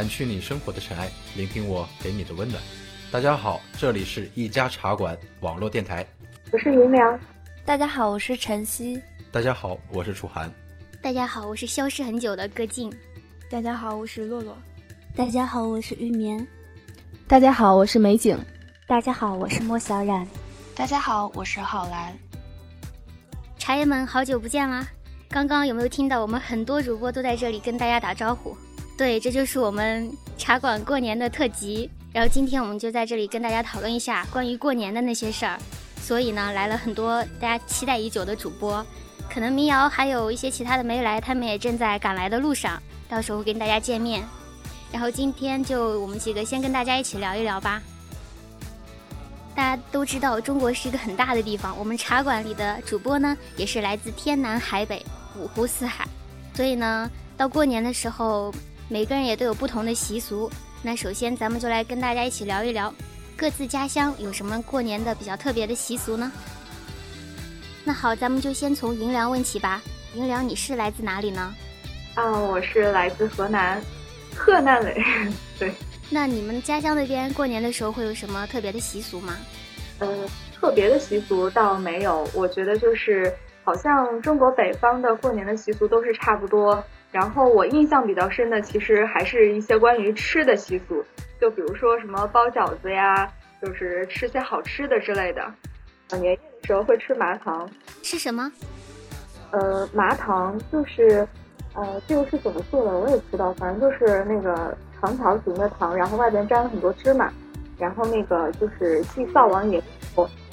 掸去你生活的尘埃，聆听我给你的温暖。大家好，这里是一家茶馆网络电台，我是云良。大家好，我是晨曦。大家好，我是楚涵。大家好，我是消失很久的歌静。大家好，我是洛洛。大家好，我是玉棉。大家好，我是美景。大家好，我是莫小冉。大家好，我是郝兰。茶友们，好久不见啦！刚刚有没有听到我们很多主播都在这里跟大家打招呼？对，这就是我们茶馆过年的特辑。然后今天我们就在这里跟大家讨论一下关于过年的那些事儿。所以呢，来了很多大家期待已久的主播，可能民谣还有一些其他的没来，他们也正在赶来的路上，到时候跟大家见面。然后今天就我们几个先跟大家一起聊一聊吧。大家都知道，中国是一个很大的地方，我们茶馆里的主播呢，也是来自天南海北、五湖四海，所以呢，到过年的时候，每个人也都有不同的习俗。那首先，咱们就来跟大家一起聊一聊。各自家乡有什么过年的比较特别的习俗呢？那好，咱们就先从银良问起吧。银良，你是来自哪里呢？啊，我是来自河南，河南人。对。那你们家乡那边过年的时候会有什么特别的习俗吗？呃，特别的习俗倒没有。我觉得就是好像中国北方的过年的习俗都是差不多。然后我印象比较深的，其实还是一些关于吃的习俗。就比如说什么包饺子呀，就是吃些好吃的之类的。年夜的时候会吃麻糖，吃什么？呃，麻糖就是，呃，这个是怎么做的我也不知道，反正就是那个长条形的糖，然后外边沾了很多芝麻，然后那个就是祭灶王爷，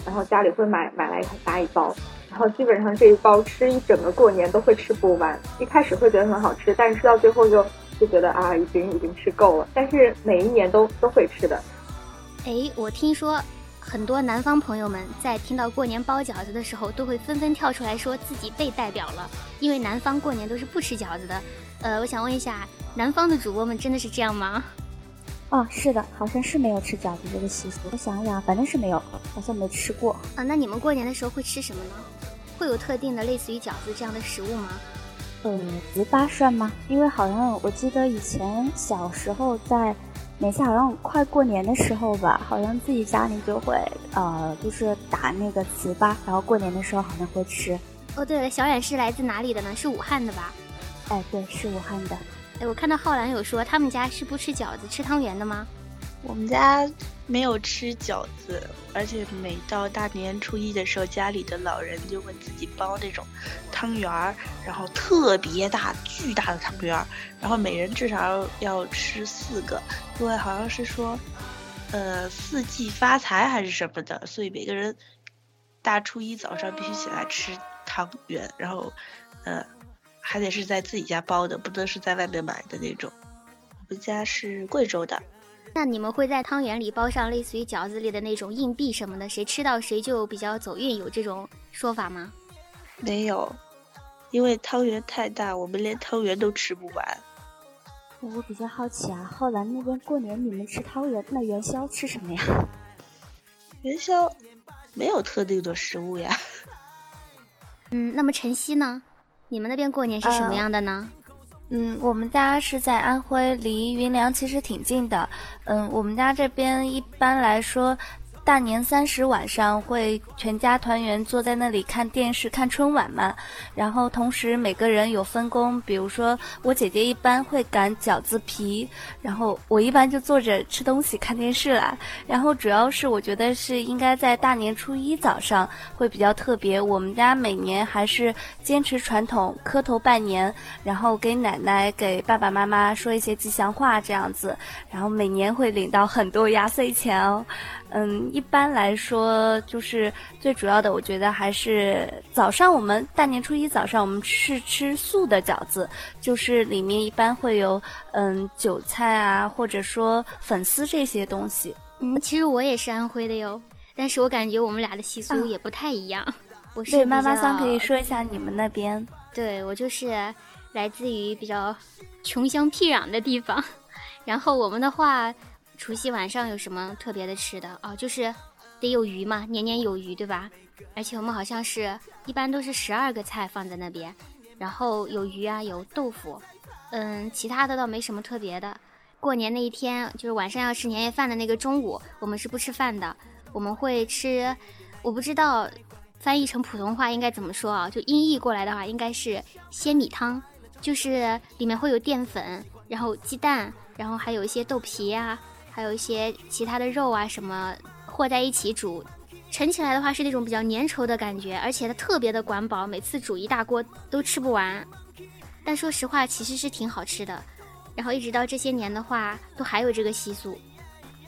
然后家里会买买来很大一包，然后基本上这一包吃一整个过年都会吃不完。一开始会觉得很好吃，但是吃到最后就。就觉得啊，已经已经吃够了，但是每一年都都会吃的。哎，我听说很多南方朋友们在听到过年包饺子的时候，都会纷纷跳出来说自己被代表了，因为南方过年都是不吃饺子的。呃，我想问一下，南方的主播们真的是这样吗？哦，是的，好像是没有吃饺子这个习俗。我想想，反正是没有，好像没吃过。啊，那你们过年的时候会吃什么呢？会有特定的类似于饺子这样的食物吗？嗯，糍粑算吗？因为好像我记得以前小时候在每次好像快过年的时候吧，好像自己家里就会呃，就是打那个糍粑，然后过年的时候好像会吃。哦，对了，小冉是来自哪里的呢？是武汉的吧？哎，对，是武汉的。哎，我看到浩然有说他们家是不吃饺子吃汤圆的吗？我们家。没有吃饺子，而且每到大年初一的时候，家里的老人就会自己包那种汤圆儿，然后特别大、巨大的汤圆儿，然后每人至少要吃四个，因为好像是说，呃，四季发财还是什么的，所以每个人大初一早上必须起来吃汤圆，然后，呃，还得是在自己家包的，不能是在外面买的那种。我们家是贵州的。那你们会在汤圆里包上类似于饺子里的那种硬币什么的，谁吃到谁就比较走运，有这种说法吗？没有，因为汤圆太大，我们连汤圆都吃不完。我比较好奇啊，后来那边过年你们吃汤圆，那元宵吃什么呀？元宵没有特定的食物呀。嗯，那么晨曦呢？你们那边过年是什么样的呢？嗯，我们家是在安徽，离云梁其实挺近的。嗯，我们家这边一般来说。大年三十晚上会全家团圆坐在那里看电视看春晚嘛，然后同时每个人有分工，比如说我姐姐一般会擀饺子皮，然后我一般就坐着吃东西看电视啦。然后主要是我觉得是应该在大年初一早上会比较特别，我们家每年还是坚持传统磕头拜年，然后给奶奶给爸爸妈妈说一些吉祥话这样子，然后每年会领到很多压岁钱哦。嗯，一般来说，就是最主要的，我觉得还是早上我们大年初一早上我们是吃素的饺子，就是里面一般会有嗯韭菜啊，或者说粉丝这些东西。嗯，其实我也是安徽的哟，但是我感觉我们俩的习俗也不太一样。我是对妈妈桑可以说一下你们那边？对我就是来自于比较穷乡僻壤的地方，然后我们的话。除夕晚上有什么特别的吃的哦？就是得有鱼嘛，年年有余，对吧？而且我们好像是一般都是十二个菜放在那边，然后有鱼啊，有豆腐，嗯，其他的倒没什么特别的。过年那一天，就是晚上要吃年夜饭的那个中午，我们是不吃饭的，我们会吃，我不知道翻译成普通话应该怎么说啊？就音译过来的话，应该是鲜米汤，就是里面会有淀粉，然后鸡蛋，然后还有一些豆皮啊，还有一些其他的肉啊什么和在一起煮。盛起来的话是那种比较粘稠的感觉，而且它特别的管饱，每次煮一大锅都吃不完。但说实话，其实是挺好吃的。然后一直到这些年的话，都还有这个习俗。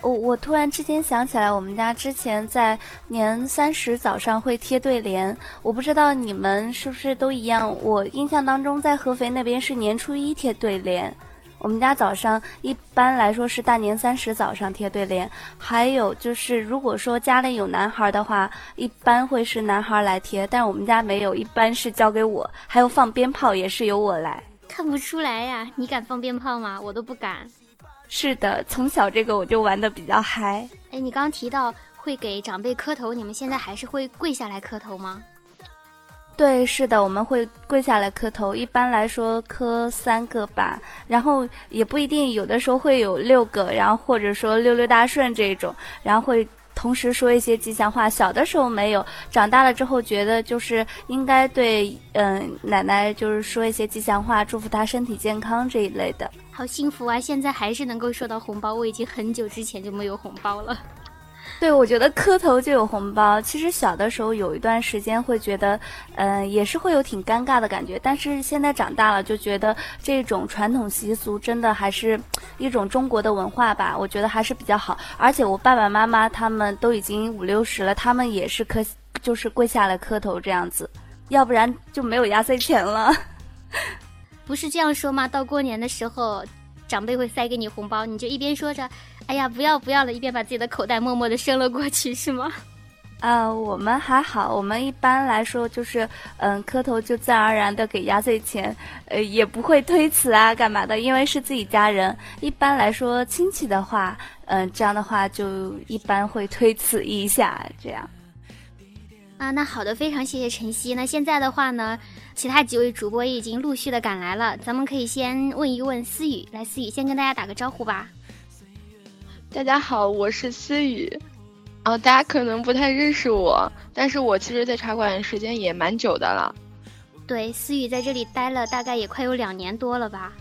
我我突然之间想起来，我们家之前在年三十早上会贴对联，我不知道你们是不是都一样。我印象当中，在合肥那边是年初一贴对联。我们家早上一般来说是大年三十早上贴对联，还有就是如果说家里有男孩的话，一般会是男孩来贴，但我们家没有，一般是交给我。还有放鞭炮也是由我来，看不出来呀？你敢放鞭炮吗？我都不敢。是的，从小这个我就玩的比较嗨。哎，你刚刚提到会给长辈磕头，你们现在还是会跪下来磕头吗？对，是的，我们会跪下来磕头，一般来说磕三个吧，然后也不一定，有的时候会有六个，然后或者说六六大顺这种，然后会同时说一些吉祥话。小的时候没有，长大了之后觉得就是应该对，嗯，奶奶就是说一些吉祥话，祝福她身体健康这一类的。好幸福啊！现在还是能够收到红包，我已经很久之前就没有红包了。对，我觉得磕头就有红包。其实小的时候有一段时间会觉得，嗯，也是会有挺尴尬的感觉。但是现在长大了，就觉得这种传统习俗真的还是一种中国的文化吧。我觉得还是比较好。而且我爸爸妈妈他们都已经五六十了，他们也是磕，就是跪下来磕头这样子，要不然就没有压岁钱了。不是这样说吗？到过年的时候，长辈会塞给你红包，你就一边说着。哎呀，不要不要了！一边把自己的口袋默默的伸了过去，是吗？啊，我们还好，我们一般来说就是，嗯，磕头就自然而然的给压岁钱，呃，也不会推辞啊，干嘛的？因为是自己家人。一般来说，亲戚的话，嗯，这样的话就一般会推辞一下，这样。啊，那好的，非常谢谢晨曦。那现在的话呢，其他几位主播也已经陆续的赶来了，咱们可以先问一问思雨，来，思雨先跟大家打个招呼吧。大家好，我是思雨，啊，大家可能不太认识我，但是我其实，在茶馆时间也蛮久的了。对，思雨在这里待了大概也快有两年多了吧。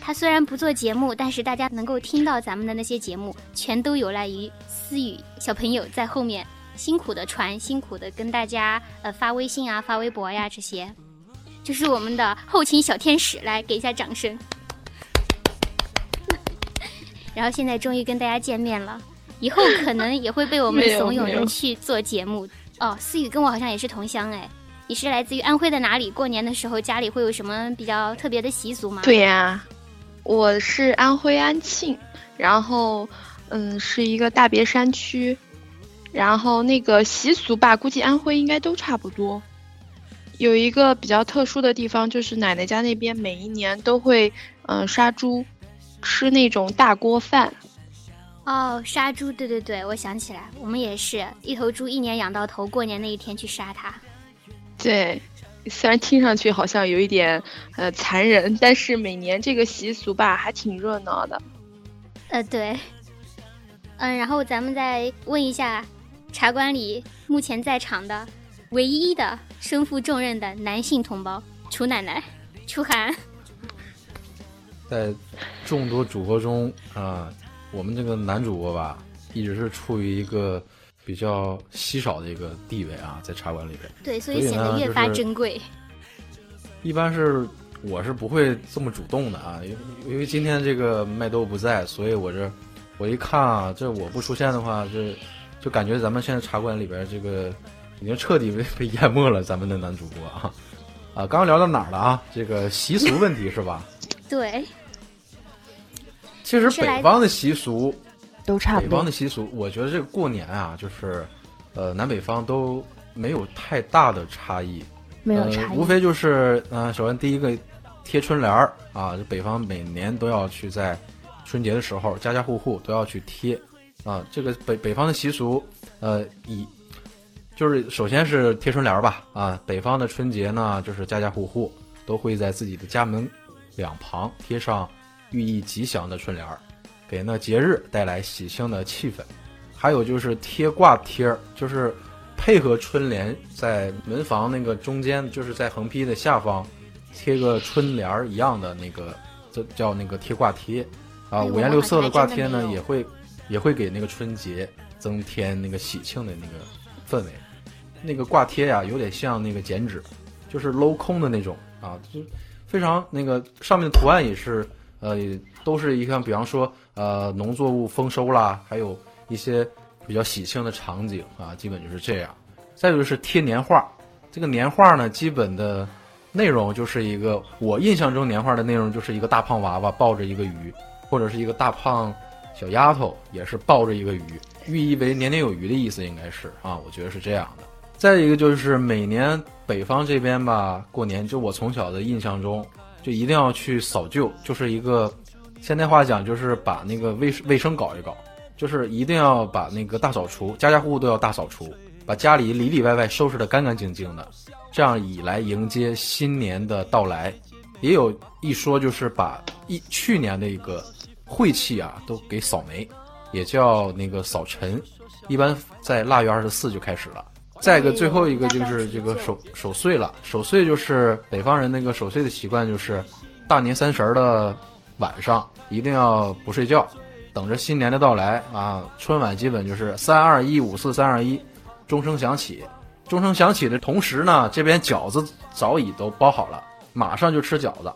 他虽然不做节目，但是大家能够听到咱们的那些节目，全都有赖于思雨小朋友在后面辛苦的传，辛苦的跟大家呃发微信啊、发微博呀这些，就是我们的后勤小天使，来给一下掌声。然后现在终于跟大家见面了，以后可能也会被我们怂恿着去做节目哦。思雨跟我好像也是同乡哎，你是来自于安徽的哪里？过年的时候家里会有什么比较特别的习俗吗？对呀，我是安徽安庆，然后嗯是一个大别山区，然后那个习俗吧，估计安徽应该都差不多。有一个比较特殊的地方，就是奶奶家那边每一年都会嗯杀猪。吃那种大锅饭，哦，杀猪，对对对，我想起来，我们也是一头猪一年养到头，过年那一天去杀它。对，虽然听上去好像有一点呃残忍，但是每年这个习俗吧还挺热闹的。呃，对，嗯，然后咱们再问一下，茶馆里目前在场的唯一的身负重任的男性同胞，楚奶奶，楚涵。在众多主播中啊，我们这个男主播吧，一直是处于一个比较稀少的一个地位啊，在茶馆里边。对，所以显得越发珍贵。一般是我是不会这么主动的啊，因为因为今天这个麦兜不在，所以我这我一看啊，这我不出现的话，这就感觉咱们现在茶馆里边这个已经彻底被被淹没了。咱们的男主播啊，啊，刚刚聊到哪儿了啊？这个习俗问题是吧？对，其实北方的习俗都差不多。北方的习俗，我觉得这个过年啊，就是呃，南北方都没有太大的差异，没有差异，无非就是嗯，首先第一个贴春联儿啊，北方每年都要去在春节的时候，家家户户都要去贴啊。这个北北方的习俗，呃，以就是首先是贴春联儿吧啊，北方的春节呢，就是家家户户都会在自己的家门。两旁贴上寓意吉祥的春联儿，给那节日带来喜庆的气氛。还有就是贴挂贴儿，就是配合春联，在门房那个中间，就是在横批的下方贴个春联儿一样的那个，这叫那个贴挂贴啊。五颜六色的挂贴呢，也会也会给那个春节增添那个喜庆的那个氛围。那个挂贴呀，有点像那个剪纸，就是镂空的那种啊，就非常那个上面的图案也是呃，都是一像比方说呃农作物丰收啦，还有。一些比较喜庆的场景啊，基本就是这样。再就是贴年画，这个年画呢，基本的内容就是一个我印象中年画的内容就是一个大胖娃娃抱着一个鱼，或者是一个大胖小丫头也是抱着一个鱼，寓意为年年有余的意思，应该是啊，我觉得是这样的。再一个就是每年北方这边吧，过年就我从小的印象中，就一定要去扫旧，就是一个现代话讲就是把那个卫卫生搞一搞。就是一定要把那个大扫除，家家户户都要大扫除，把家里里里外外收拾得干干净净的，这样以来迎接新年的到来。也有一说，就是把一去年的一个晦气啊都给扫没，也叫那个扫尘。一般在腊月二十四就开始了。再一个，最后一个就是这个守守岁了。守岁就是北方人那个守岁的习惯，就是大年三十的晚上一定要不睡觉。等着新年的到来啊！春晚基本就是三二一五四三二一，钟声响起。钟声响起的同时呢，这边饺子早已都包好了，马上就吃饺子。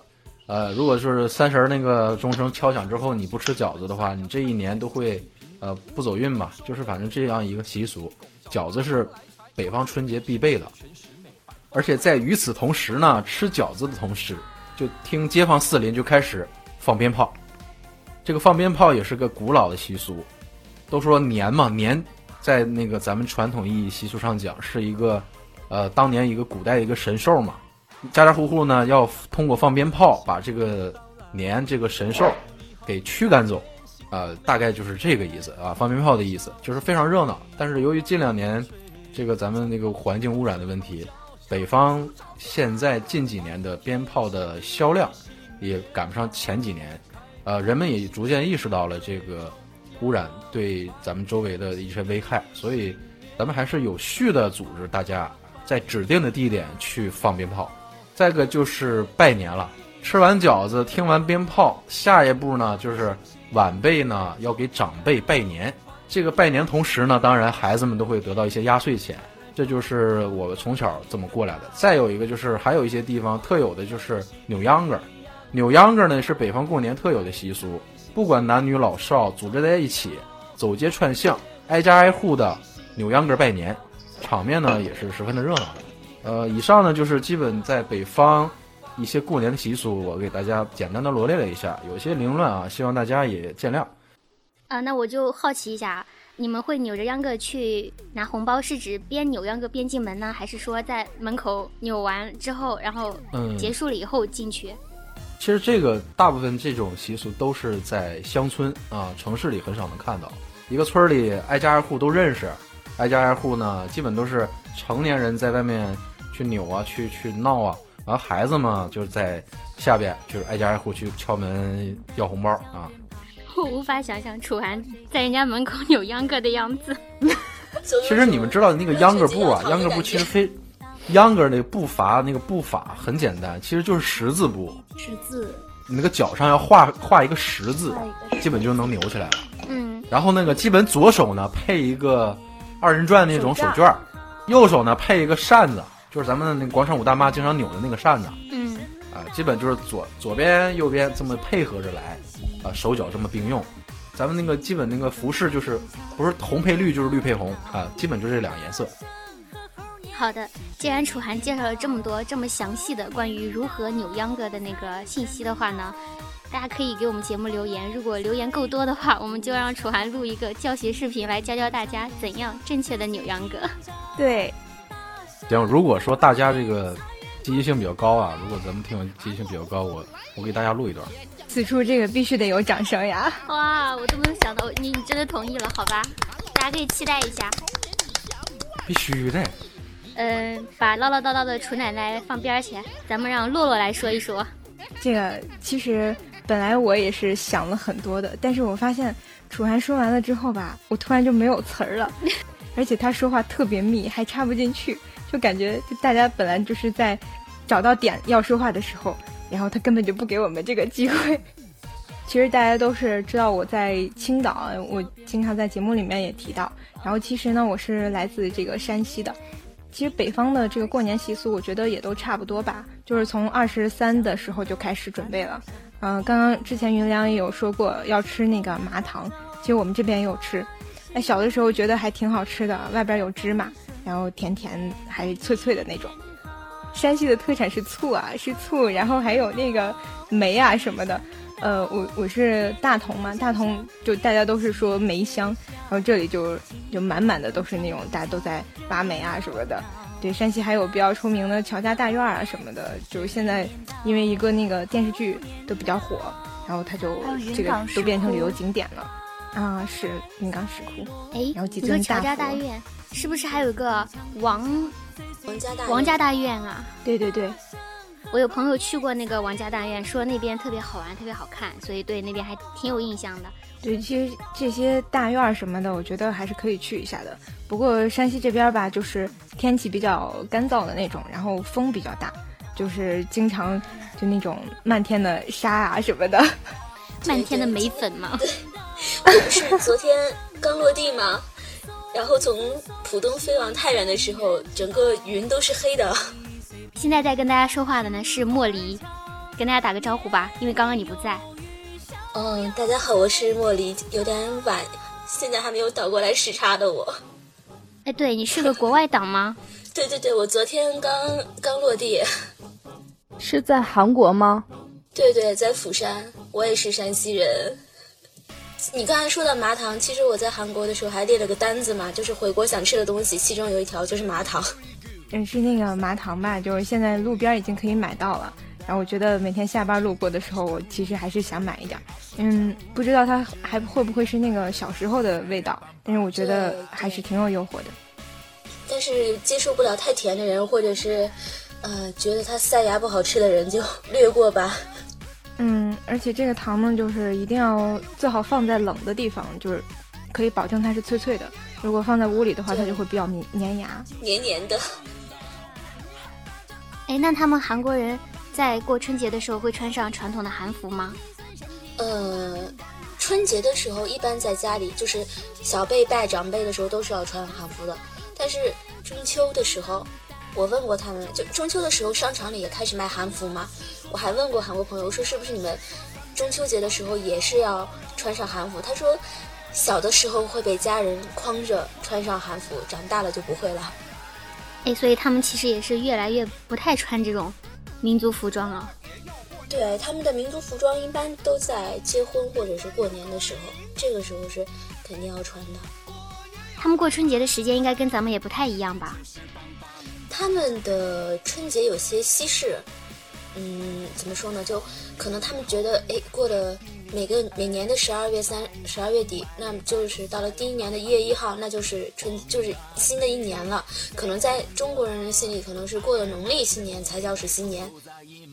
呃，如果就是三十那个钟声敲响之后你不吃饺子的话，你这一年都会呃不走运吧？就是反正这样一个习俗，饺子是北方春节必备的。而且在与此同时呢，吃饺子的同时，就听街坊四邻就开始放鞭炮。这个放鞭炮也是个古老的习俗，都说年嘛年，在那个咱们传统意义习俗上讲是一个，呃，当年一个古代一个神兽嘛，家家户户呢要通过放鞭炮把这个年这个神兽给驱赶走，呃，大概就是这个意思啊，放鞭炮的意思就是非常热闹。但是由于近两年这个咱们那个环境污染的问题，北方现在近几年的鞭炮的销量也赶不上前几年。呃，人们也逐渐意识到了这个污染对咱们周围的一些危害，所以咱们还是有序的组织大家在指定的地点去放鞭炮。再个就是拜年了，吃完饺子，听完鞭炮，下一步呢就是晚辈呢要给长辈拜年。这个拜年同时呢，当然孩子们都会得到一些压岁钱，这就是我从小这么过来的。再有一个就是还有一些地方特有的就是扭秧歌。扭秧歌呢是北方过年特有的习俗，不管男女老少，组织在一起，走街串巷，挨家挨户的扭秧歌儿拜年，场面呢也是十分的热闹的。呃，以上呢就是基本在北方一些过年的习俗，我给大家简单的罗列了一下，有些凌乱啊，希望大家也见谅。啊，那我就好奇一下，你们会扭着秧歌去拿红包，是指边扭秧歌边进门呢，还是说在门口扭完之后，然后结束了以后进去？其实这个大部分这种习俗都是在乡村啊，城市里很少能看到。一个村里挨家挨户都认识，挨家挨户呢，基本都是成年人在外面去扭啊，去去闹啊，然后孩子嘛就是在下边，就是挨家挨户去敲门要红包啊。我无法想象楚涵在人家门口扭秧歌的样子。其实你们知道那个秧歌步啊，秧歌步其实非。秧歌那个步伐，那个步法很简单，其实就是十字步。十字。你那个脚上要画画一个十字，基本就能扭起来了。嗯。然后那个基本左手呢配一个二人转那种手绢，右手呢配一个扇子，就是咱们的那个广场舞大妈经常扭的那个扇子。嗯。啊，基本就是左左边右边这么配合着来，啊，手脚这么并用。咱们那个基本那个服饰就是不是红配绿就是绿配红啊，基本就这两个颜色。好的，既然楚涵介绍了这么多这么详细的关于如何扭秧歌的那个信息的话呢，大家可以给我们节目留言。如果留言够多的话，我们就让楚涵录一个教学视频来教教大家怎样正确的扭秧歌。对，行，如果说大家这个积极性比较高啊，如果咱们听友积极性比较高，我我给大家录一段。此处这个必须得有掌声呀！哇，我都没有想到你你真的同意了，好吧？大家可以期待一下。必须的。嗯，把唠唠叨叨的楚奶奶放边儿去，咱们让洛洛来说一说。这个其实本来我也是想了很多的，但是我发现楚涵说完了之后吧，我突然就没有词儿了，而且他说话特别密，还插不进去，就感觉就大家本来就是在找到点要说话的时候，然后他根本就不给我们这个机会。其实大家都是知道我在青岛，我经常在节目里面也提到。然后其实呢，我是来自这个山西的。其实北方的这个过年习俗，我觉得也都差不多吧，就是从二十三的时候就开始准备了。嗯，刚刚之前云良也有说过要吃那个麻糖，其实我们这边也有吃。哎，小的时候觉得还挺好吃的，外边有芝麻，然后甜甜还脆脆的那种。山西的特产是醋啊，是醋，然后还有那个梅啊什么的。呃，我我是大同嘛，大同就大家都是说梅香，然后这里就就满满的都是那种大家都在挖煤啊什么的。对，山西还有比较出名的乔家大院啊什么的，就是现在因为一个那个电视剧都比较火，然后它就这个都变成旅游景点了。啊，是云冈石窟。哎，然后几尊乔家大院是不是还有一个王王家大王家大院啊？对对对。我有朋友去过那个王家大院，说那边特别好玩，特别好看，所以对那边还挺有印象的。对，其实这些大院什么的，我觉得还是可以去一下的。不过山西这边吧，就是天气比较干燥的那种，然后风比较大，就是经常就那种漫天的沙啊什么的，漫天的梅粉嘛。对，我不是昨天刚落地吗？然后从浦东飞往太原的时候，整个云都是黑的。现在在跟大家说话的呢是莫离，跟大家打个招呼吧，因为刚刚你不在。嗯，大家好，我是莫离，有点晚，现在还没有倒过来时差的我。哎，对你是个国外党吗？对对对，我昨天刚刚落地。是在韩国吗？对对，在釜山，我也是山西人。你刚才说到麻糖，其实我在韩国的时候还列了个单子嘛，就是回国想吃的东西，其中有一条就是麻糖。嗯，是那个麻糖吧，就是现在路边已经可以买到了。然后我觉得每天下班路过的时候，我其实还是想买一点。嗯，不知道它还会不会是那个小时候的味道，但是我觉得还是挺有诱惑的。但是接受不了太甜的人，或者是呃觉得它塞牙不好吃的人，就略过吧。嗯，而且这个糖呢，就是一定要最好放在冷的地方，就是可以保证它是脆脆的。如果放在屋里的话，它就会比较粘粘牙，黏黏的。哎，那他们韩国人在过春节的时候会穿上传统的韩服吗？呃，春节的时候一般在家里，就是小辈拜长辈的时候都是要穿韩服的。但是中秋的时候，我问过他们，就中秋的时候商场里也开始卖韩服吗？我还问过韩国朋友，我说是不是你们中秋节的时候也是要穿上韩服？他说小的时候会被家人框着穿上韩服，长大了就不会了。哎，所以他们其实也是越来越不太穿这种民族服装了。对，他们的民族服装一般都在结婚或者是过年的时候，这个时候是肯定要穿的。他们过春节的时间应该跟咱们也不太一样吧？他们的春节有些西式，嗯，怎么说呢？就可能他们觉得，哎，过了。每个每年的十二月三十二月底，那就是到了第一年的一月一号，那就是春，就是新的一年了。可能在中国人的心里，可能是过了农历新年才叫是新年。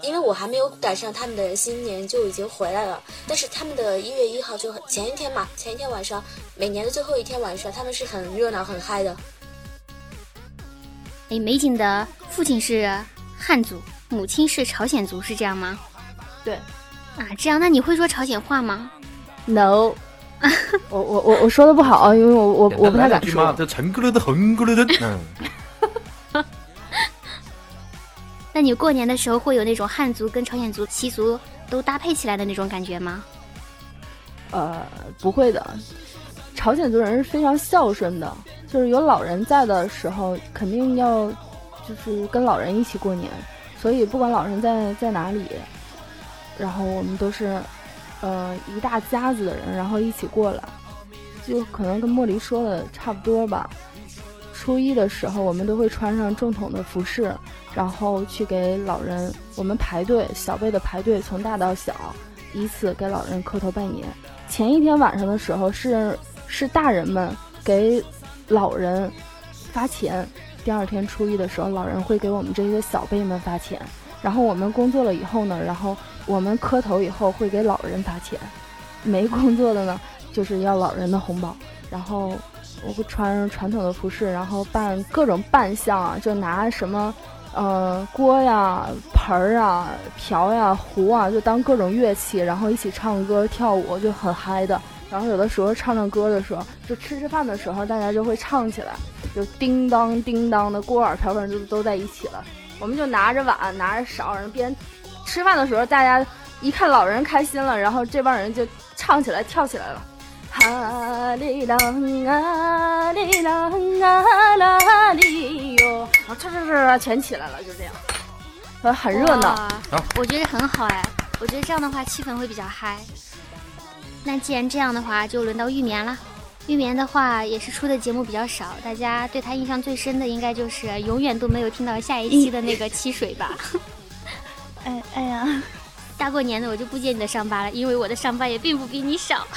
因为我还没有赶上他们的新年就已经回来了，但是他们的一月一号就前一天嘛，前一天晚上，每年的最后一天晚上，他们是很热闹很嗨的。哎，美景的父亲是汉族，母亲是朝鲜族，是这样吗？对。啊，这样，那你会说朝鲜话吗？No，我我我我说的不好，因为我我我不太敢说。这陈格勒的横的，嗯。那你过年的时候会有那种汉族跟朝鲜族习俗都搭配起来的那种感觉吗？呃，不会的，朝鲜族人是非常孝顺的，就是有老人在的时候，肯定要就是跟老人一起过年，所以不管老人在在哪里。然后我们都是，呃，一大家子的人，然后一起过来，就可能跟莫离说的差不多吧。初一的时候，我们都会穿上正统的服饰，然后去给老人，我们排队，小辈的排队，从大到小，依次给老人磕头拜年。前一天晚上的时候，是是大人们给老人发钱，第二天初一的时候，老人会给我们这些小辈们发钱。然后我们工作了以后呢，然后。我们磕头以后会给老人发钱，没工作的呢就是要老人的红包，然后我会穿传统的服饰，然后扮各种扮相啊，就拿什么。嗯，锅呀、盆儿啊、瓢呀、壶啊，就当各种乐器，然后一起唱歌跳舞，就很嗨的。然后有的时候唱唱歌的时候，就吃吃饭的时候，大家就会唱起来，就叮当叮当的锅碗瓢盆就都在一起了。我们就拿着碗，拿着勺，然后边吃饭的时候，大家一看老人开心了，然后这帮人就唱起来跳起来了。哈里啷啊里啷啊啦里哟，然后唰唰唰全起来了，就这样，呃，很热闹。我觉得很好哎，我觉得这样的话气氛会比较嗨。那既然这样的话，就轮到玉棉了。玉棉的话也是出的节目比较少，大家对他印象最深的应该就是永远都没有听到下一期的那个七水吧。哎哎呀，大过年的我就不揭你的伤疤了，因为我的伤疤也并不比你少。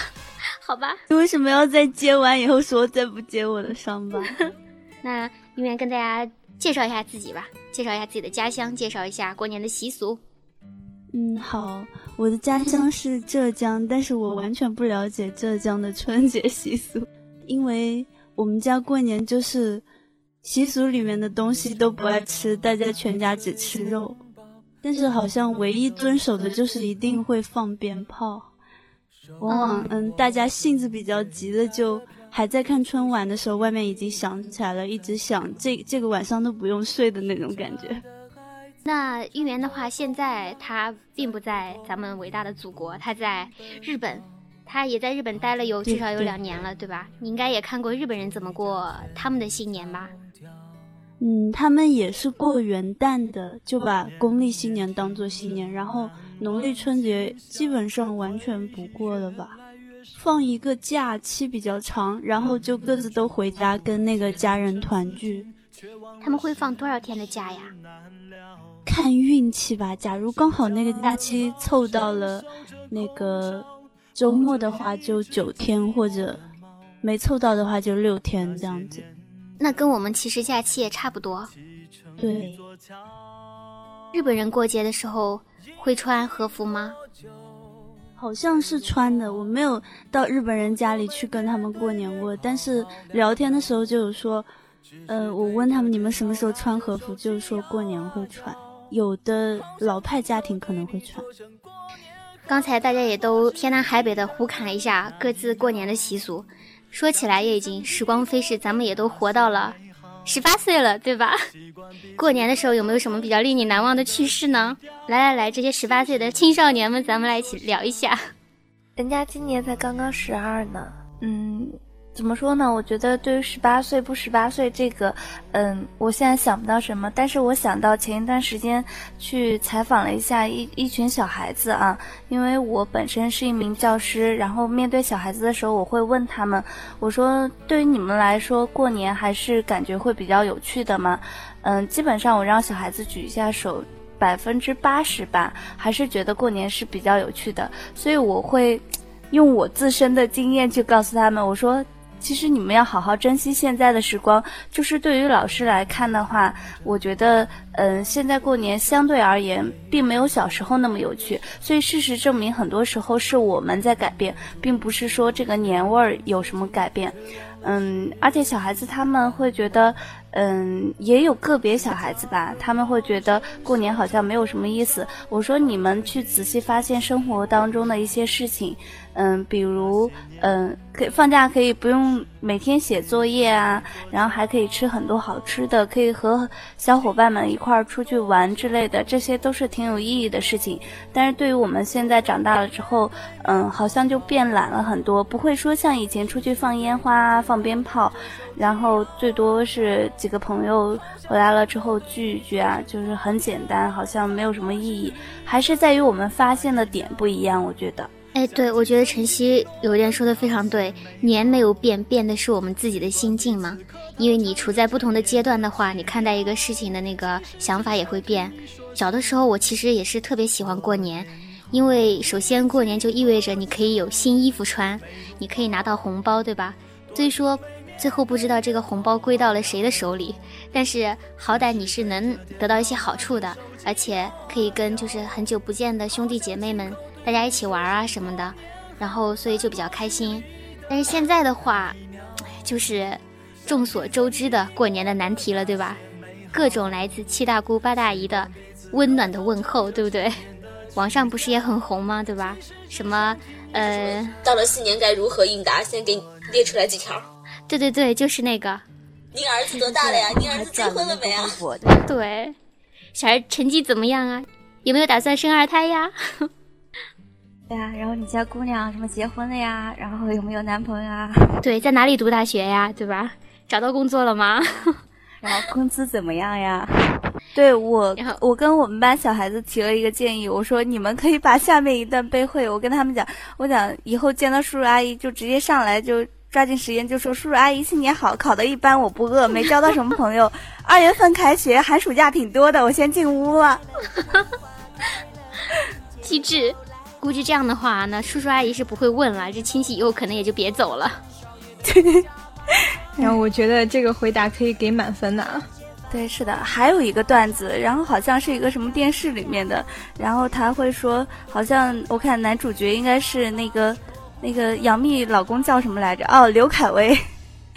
好吧，你为什么要在揭完以后说再不揭我的伤疤？那玉棉跟大家介绍一下自己吧，介绍一下自己的家乡，介绍一下过年的习俗。嗯，好，我的家乡是浙江，但是我完全不了解浙江的春节习俗，因为我们家过年就是习俗里面的东西都不爱吃，大家全家只吃肉，但是好像唯一遵守的就是一定会放鞭炮。往往嗯，大家性子比较急的，就还在看春晚的时候，外面已经响起来了，一直响，这这个晚上都不用睡的那种感觉。那应援的话，现在他并不在咱们伟大的祖国，他在日本，他也在日本待了有至少有两年了，对吧？你应该也看过日本人怎么过他们的新年吧？嗯，他们也是过元旦的，就把公历新年当做新年，然后。农历春节基本上完全不过了吧，放一个假期比较长，然后就各自都回家跟那个家人团聚。他们会放多少天的假呀？看运气吧。假如刚好那个假期凑到了那个周末的话，就九天；或者没凑到的话，就六天这样子。那跟我们其实假期也差不多。对。日本人过节的时候。会穿和服吗？好像是穿的，我没有到日本人家里去跟他们过年过。但是聊天的时候就有说，呃，我问他们你们什么时候穿和服，就是说过年会穿。有的老派家庭可能会穿。刚才大家也都天南海北的胡侃了一下各自过年的习俗，说起来也已经时光飞逝，咱们也都活到了。十八岁了，对吧？过年的时候有没有什么比较令你难忘的趣事呢？来来来，这些十八岁的青少年们，咱们来一起聊一下。人家今年才刚刚十二呢，嗯。怎么说呢？我觉得对于十八岁不十八岁这个，嗯，我现在想不到什么。但是我想到前一段时间去采访了一下一一群小孩子啊，因为我本身是一名教师，然后面对小孩子的时候，我会问他们，我说对于你们来说，过年还是感觉会比较有趣的吗？嗯，基本上我让小孩子举一下手，百分之八十吧，还是觉得过年是比较有趣的。所以我会用我自身的经验去告诉他们，我说。其实你们要好好珍惜现在的时光。就是对于老师来看的话，我觉得，嗯，现在过年相对而言，并没有小时候那么有趣。所以事实证明，很多时候是我们在改变，并不是说这个年味儿有什么改变。嗯，而且小孩子他们会觉得，嗯，也有个别小孩子吧，他们会觉得过年好像没有什么意思。我说你们去仔细发现生活当中的一些事情。嗯，比如，嗯，可以放假可以不用每天写作业啊，然后还可以吃很多好吃的，可以和小伙伴们一块儿出去玩之类的，这些都是挺有意义的事情。但是对于我们现在长大了之后，嗯，好像就变懒了很多，不会说像以前出去放烟花、放鞭炮，然后最多是几个朋友回来了之后聚一聚啊，就是很简单，好像没有什么意义。还是在于我们发现的点不一样，我觉得。哎，对，我觉得晨曦有一点说的非常对，年没有变，变的是我们自己的心境嘛。因为你处在不同的阶段的话，你看待一个事情的那个想法也会变。小的时候，我其实也是特别喜欢过年，因为首先过年就意味着你可以有新衣服穿，你可以拿到红包，对吧？所以说，最后不知道这个红包归到了谁的手里，但是好歹你是能得到一些好处的，而且可以跟就是很久不见的兄弟姐妹们大家一起玩啊什么的，然后所以就比较开心。但是现在的话，就是众所周知的过年的难题了，对吧？各种来自七大姑八大姨的温暖的问候，对不对？网上不是也很红吗？对吧？什么呃，到了新年该如何应答？先给你列出来几条。对对对，就是那个。您儿子多大了呀？您儿子结婚了没啊？对，小孩成绩怎么样啊？有没有打算生二胎呀？对啊，然后你家姑娘什么结婚了呀？然后有没有男朋友啊？对，在哪里读大学呀？对吧？找到工作了吗？然后工资怎么样呀？对我，我跟我们班小孩子提了一个建议，我说你们可以把下面一段背会。我跟他们讲，我讲以后见到叔叔阿姨就直接上来就抓紧时间就说叔叔阿姨新年好，考的一般，我不饿，没交到什么朋友。二月份开学，寒暑假挺多的，我先进屋了。机智，估计这样的话，那叔叔阿姨是不会问了，这亲戚以后可能也就别走了。然后我觉得这个回答可以给满分的。对，是的，还有一个段子，然后好像是一个什么电视里面的，然后他会说，好像我看男主角应该是那个那个杨幂老公叫什么来着？哦，刘恺威。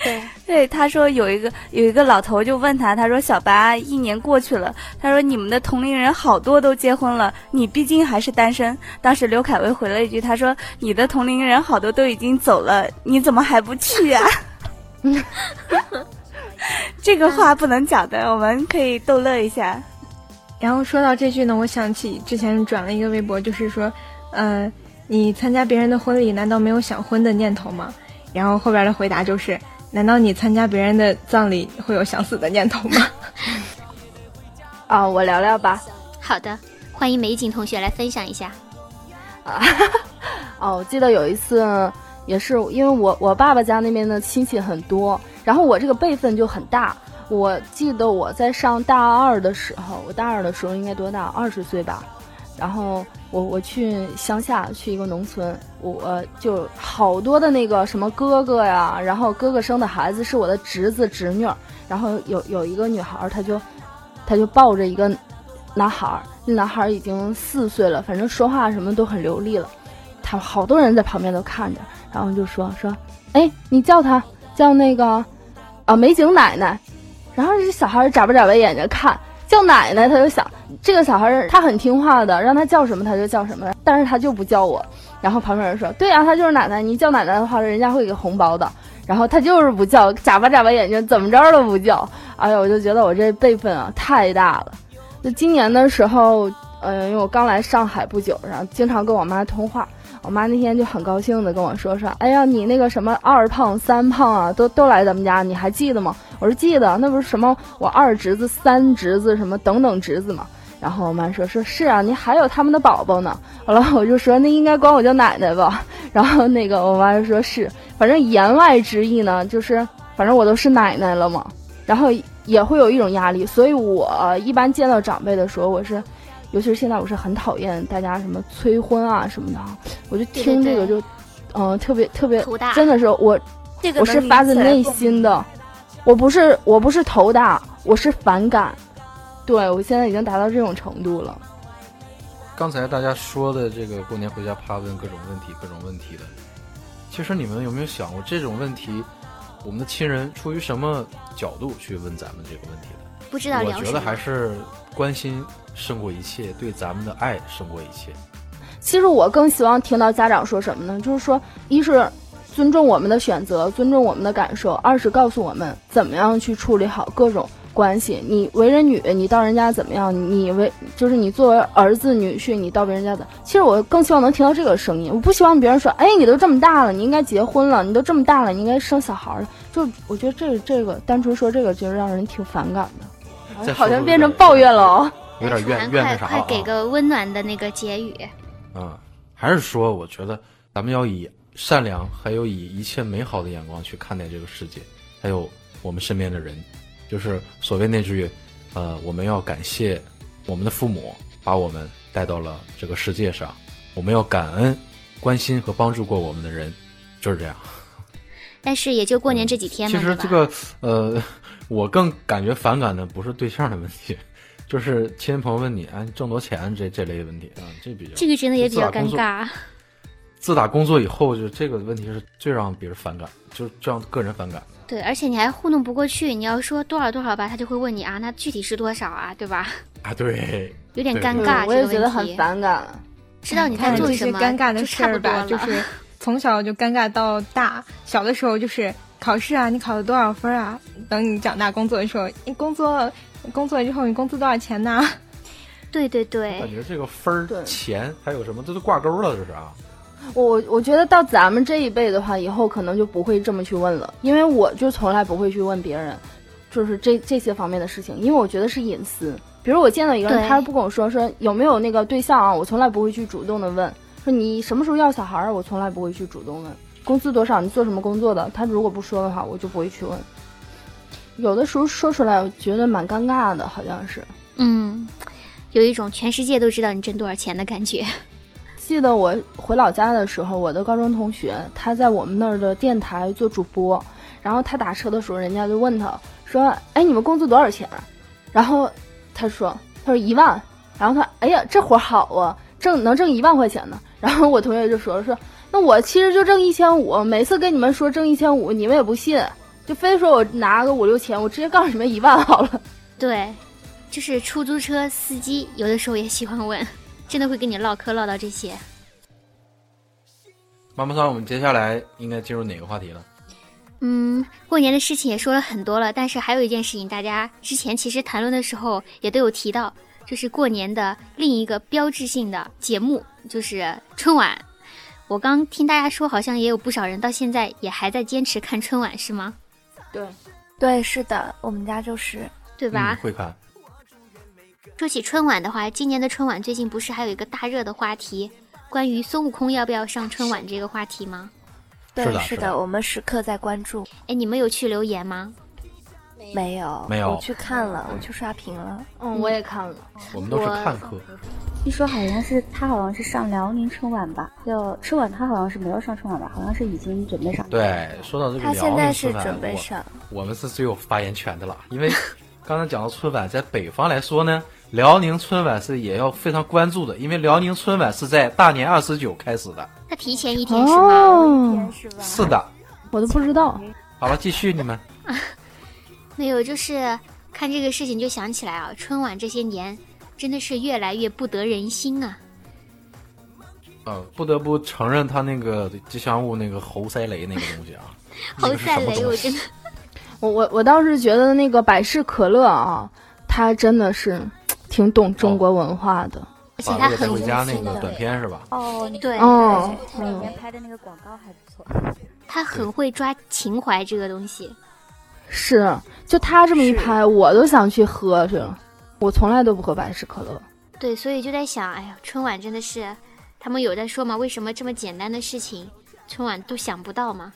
对对，他说有一个有一个老头就问他，他说小白一年过去了，他说你们的同龄人好多都结婚了，你毕竟还是单身。当时刘恺威回了一句，他说你的同龄人好多都已经走了，你怎么还不去啊？这个话不能讲的，我们可以逗乐一下。然后说到这句呢，我想起之前转了一个微博，就是说，呃，你参加别人的婚礼，难道没有想婚的念头吗？然后后边的回答就是，难道你参加别人的葬礼会有想死的念头吗？啊，我聊聊吧。好的，欢迎美景同学来分享一下。啊，哦，我记得有一次。也是因为我我爸爸家那边的亲戚很多，然后我这个辈分就很大。我记得我在上大二的时候，我大二的时候应该多大？二十岁吧。然后我我去乡下去一个农村，我就好多的那个什么哥哥呀，然后哥哥生的孩子是我的侄子侄女，然后有有一个女孩，她就她就抱着一个男孩，那男孩已经四岁了，反正说话什么都很流利了。他好多人在旁边都看着。然后就说说，哎，你叫他叫那个，啊，美景奶奶。然后这小孩眨巴眨巴眼睛看，叫奶奶，他就想这个小孩他很听话的，让他叫什么他就叫什么，但是他就不叫我。然后旁边人说，对呀，他就是奶奶，你叫奶奶的话，人家会给红包的。然后他就是不叫，眨巴眨巴眼睛，怎么着都不叫。哎呀，我就觉得我这辈分啊太大了。就今年的时候，嗯，因为我刚来上海不久，然后经常跟我妈通话。我妈那天就很高兴的跟我说说，哎呀，你那个什么二胖三胖啊，都都来咱们家，你还记得吗？我说记得，那不是什么我二侄子、三侄子什么等等侄子吗？然后我妈说说是啊，你还有他们的宝宝呢。完了我就说那应该管我叫奶奶吧。然后那个我妈就说是，反正言外之意呢，就是反正我都是奶奶了嘛。然后也会有一种压力，所以我一般见到长辈的时候，我是。尤其是现在，我是很讨厌大家什么催婚啊什么的，我就听这个就，嗯，特别特别，真的是我，我是发自内心的，我不是我不是头大，我是反感，对我现在已经达到这种程度了。刚才大家说的这个过年回家怕问各种问题各种问题的，其实你们有没有想过这种问题，我们的亲人出于什么角度去问咱们这个问题的？不知道我觉得还是关心。胜过一切，对咱们的爱胜过一切。其实我更希望听到家长说什么呢？就是说，一是尊重我们的选择，尊重我们的感受；二是告诉我们怎么样去处理好各种关系。你为人女，你到人家怎么样？你为就是你作为儿子女婿，你到别人家的。其实我更希望能听到这个声音。我不希望别人说：“哎，你都这么大了，你应该结婚了；你都这么大了，你应该生小孩了。”就我觉得这这个单纯说这个，就是让人挺反感的，好像变成抱怨了哦。有点怨怨那啥快给个温暖的那个结语。嗯，还是说，我觉得咱们要以善良，还有以一切美好的眼光去看待这个世界，还有我们身边的人。就是所谓那句，呃，我们要感谢我们的父母，把我们带到了这个世界上。我们要感恩关心和帮助过我们的人，就是这样。但是也就过年这几天嘛，其实这个呃，我更感觉反感的不是对象的问题，就是亲戚朋友问你，哎，挣多钱这这类问题啊，这比较这个真的也比较尴尬。自打工作以后，就这个问题是最让别人反感，就是最让个人反感。对，而且你还糊弄不过去，你要说多少多少吧，他就会问你啊，那具体是多少啊，对吧？啊，对，有点尴尬，我也觉得很反感。知道你在做什么，尴尬的事儿吧，差不多。就是从小就尴尬到大。小的时候就是考试啊，你考了多少分啊？等你长大工作的时候，你工作工作了之后你工资多少钱呢？对对对，感觉这个分儿、钱还有什么，这都挂钩了，这是啊。我我觉得到咱们这一辈的话，以后可能就不会这么去问了，因为我就从来不会去问别人，就是这这些方面的事情，因为我觉得是隐私。比如我见到一个人，他不跟我说说有没有那个对象啊，我从来不会去主动的问，说你什么时候要小孩儿，我从来不会去主动问，工资多少，你做什么工作的，他如果不说的话，我就不会去问。有的时候说出来，我觉得蛮尴尬的，好像是。嗯，有一种全世界都知道你挣多少钱的感觉。记得我回老家的时候，我的高中同学他在我们那儿的电台做主播，然后他打车的时候，人家就问他说：“哎，你们工资多少钱？”然后他说：“他说一万。”然后他：“哎呀，这活好啊，挣能挣一万块钱呢。”然后我同学就说：“说那我其实就挣一千五，每次跟你们说挣一千五，你们也不信，就非说我拿个五六千，我直接告诉你们一万好了。”对，就是出租车司机有的时候也喜欢问，真的会跟你唠嗑唠到这些。妈妈桑，我们接下来应该进入哪个话题了？嗯，过年的事情也说了很多了，但是还有一件事情，大家之前其实谈论的时候也都有提到，就是过年的另一个标志性的节目，就是春晚。我刚听大家说，好像也有不少人到现在也还在坚持看春晚，是吗？对，对，是的，我们家就是，对吧？嗯、会看。说起春晚的话，今年的春晚最近不是还有一个大热的话题，关于孙悟空要不要上春晚这个话题吗？对，是的是是的我们时刻在关注。哎，你们有去留言吗？没有，没有我去看了，我去刷屏了。嗯，我也看了。我们都是看客。据说好像是他好像是上辽宁春晚吧，就春晚他好像是没有上春晚吧，好像是已经准备上。对，说到这个他现在是准备我上。我们是最有发言权的了，因为刚才讲到春晚，在北方来说呢，辽宁春晚是也要非常关注的，因为辽宁春晚是在大年二十九开始的。他提前一天是吗？哦，是的，我都不知道。好了，继续你们。没有，就是看这个事情就想起来啊，春晚这些年真的是越来越不得人心啊。呃，不得不承认他那个吉祥物那个猴赛雷那个东西啊，那猴个是赛雷，我真的 我我我倒是觉得那个百事可乐啊，他真的是挺懂中国文化的。而且他很把那个带回家那个短片是吧？哦，对哦，他里面拍的那个广告还不错。他很会抓情怀这个东西。是，就他这么一拍，我都想去喝去了。我从来都不喝百事可乐。对，所以就在想，哎呀，春晚真的是，他们有在说嘛，为什么这么简单的事情，春晚都想不到吗？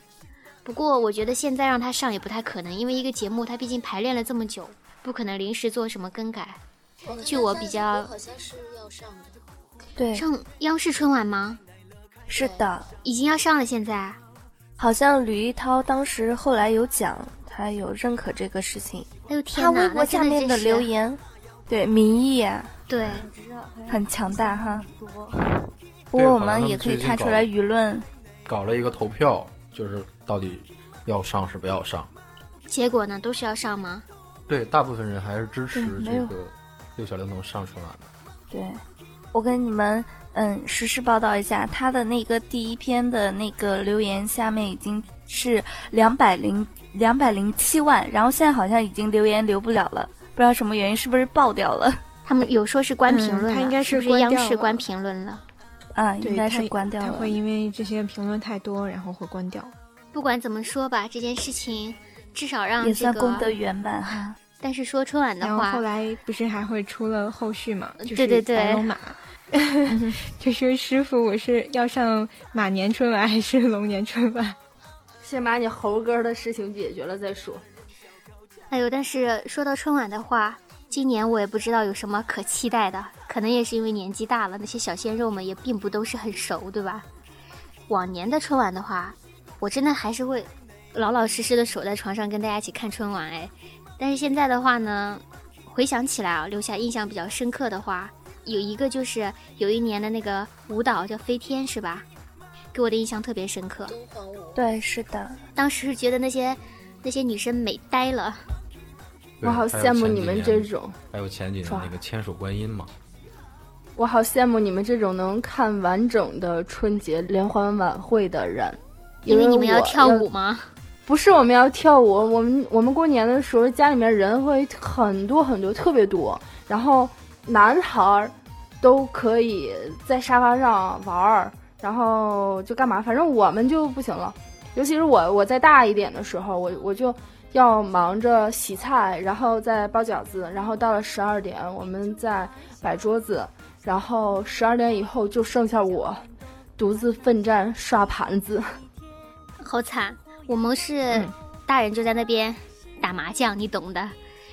不过我觉得现在让他上也不太可能，因为一个节目他毕竟排练了这么久，不可能临时做什么更改。据我比较好像是要上的。对，上央视春晚吗？是的，已经要上了，现在。好像吕一涛当时后来有讲，他有认可这个事情。哎呦天他！微博下面的留言，对民意啊，对，很强大哈。不过我们们也可以看出来舆论，搞了一个投票，就是到底要上是不要上。结果呢都是要上吗？对，大部分人还是支持这个六小龄童上春晚的。对，我跟你们嗯实时报道一下，他的那个第一篇的那个留言下面已经是两百零两百零七万，然后现在好像已经留言留不了了，不知道什么原因，是不是爆掉了？他们有说是关评论，嗯他应该是不是央视关评论了？啊，应该是关掉了。他会因为这些评论太多，然后会关掉。不管怎么说吧，这件事情至少让也这个算功德圆满哈。但是说春晚的话然后后，来不是还会出了后续嘛？就是对对对白龙马，就说师傅，我是要上马年春晚还是龙年春晚？先把你猴哥的事情解决了再说。哎呦，但是说到春晚的话，今年我也不知道有什么可期待的，可能也是因为年纪大了，那些小鲜肉们也并不都是很熟，对吧？往年的春晚的话，我真的还是会，老老实实的守在床上跟大家一起看春晚哎。但是现在的话呢，回想起来啊，留下印象比较深刻的话，有一个就是有一年的那个舞蹈叫飞天是吧？给我的印象特别深刻。对，是的，当时是觉得那些那些女生美呆了。我好羡慕你们这种。还有前几年那个千手观音嘛。我好羡慕你们这种能看完整的春节联欢晚会的人。因为你们要跳舞吗？不是，我们要跳舞。我们我们过年的时候家里面人会很多很多，特别多。然后男孩儿都可以在沙发上玩儿，然后就干嘛？反正我们就不行了。尤其是我，我再大一点的时候，我我就要忙着洗菜，然后再包饺子，然后到了十二点，我们再摆桌子，然后十二点以后就剩下我独自奋战刷盘子。好惨，我们是大人就在那边打麻将，你懂的。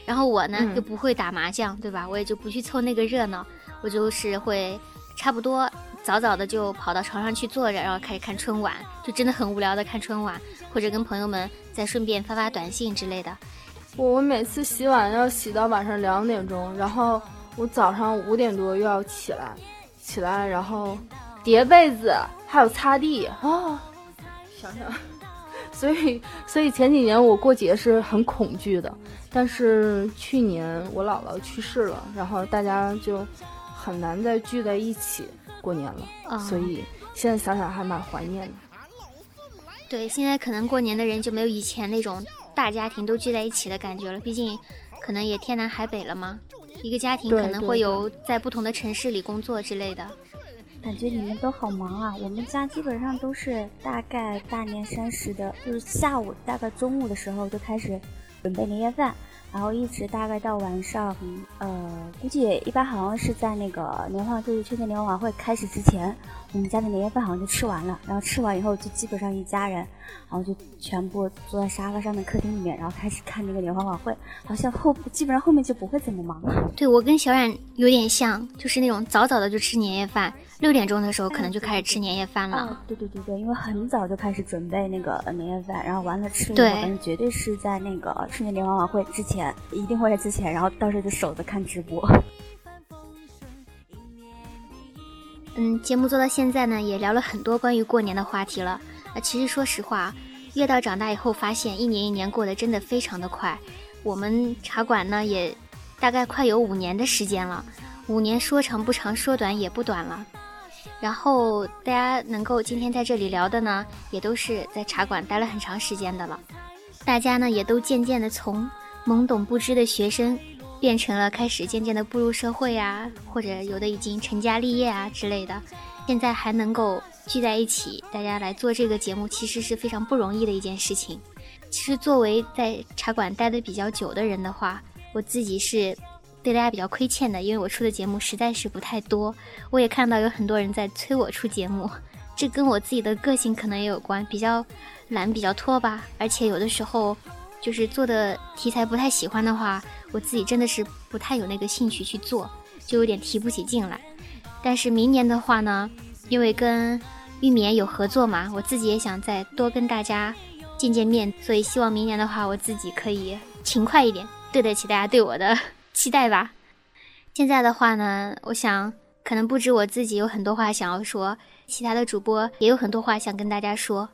然后我呢又不会打麻将，对吧？我也就不去凑那个热闹，我就是会差不多早早的就跑到床上去坐着，然后开始看春晚，就真的很无聊的看春晚，或者跟朋友们再顺便发发短信之类的。我我每次洗碗要洗到晚上两点钟，然后我早上五点多又要起来，起来然后叠被子，还有擦地啊。想想，所以所以前几年我过节是很恐惧的，但是去年我姥姥去世了，然后大家就很难再聚在一起过年了，所以现在想想还蛮怀念的。对，现在可能过年的人就没有以前那种大家庭都聚在一起的感觉了，毕竟可能也天南海北了嘛，一个家庭可能会有在不同的城市里工作之类的。感觉你们都好忙啊！我们家基本上都是大概大年三十的，就是下午大概中午的时候就开始准备年夜饭，然后一直大概到晚上，呃，估计一般好像是在那个年欢就是春节联欢晚会开始之前，我们家的年夜饭好像就吃完了，然后吃完以后就基本上一家人，然后就全部坐在沙发上的客厅里面，然后开始看那个联欢晚会，好像后基本上后面就不会怎么忙了。对我跟小冉有点像，就是那种早早的就吃年夜饭。六点钟的时候，可能就开始吃年夜饭了。对对对对，因为很早就开始准备那个年夜饭，然后完了吃了以后，反正绝对是在那个春节联欢晚会之前，一定会在之前，然后到时候就守着看直播。嗯，节目做到现在呢，也聊了很多关于过年的话题了。啊，其实说实话，越到长大以后，发现一年一年过得真的非常的快。我们茶馆呢，也大概快有五年的时间了。五年说长不长，说短也不短了。然后大家能够今天在这里聊的呢，也都是在茶馆待了很长时间的了。大家呢也都渐渐的从懵懂不知的学生，变成了开始渐渐的步入社会啊，或者有的已经成家立业啊之类的。现在还能够聚在一起，大家来做这个节目，其实是非常不容易的一件事情。其实作为在茶馆待的比较久的人的话，我自己是。对大家比较亏欠的，因为我出的节目实在是不太多。我也看到有很多人在催我出节目，这跟我自己的个性可能也有关，比较懒，比较拖吧。而且有的时候，就是做的题材不太喜欢的话，我自己真的是不太有那个兴趣去做，就有点提不起劲来。但是明年的话呢，因为跟玉棉有合作嘛，我自己也想再多跟大家见见面，所以希望明年的话，我自己可以勤快一点，对得起大家对我的。期待吧。现在的话呢，我想可能不止我自己有很多话想要说，其他的主播也有很多话想跟大家说。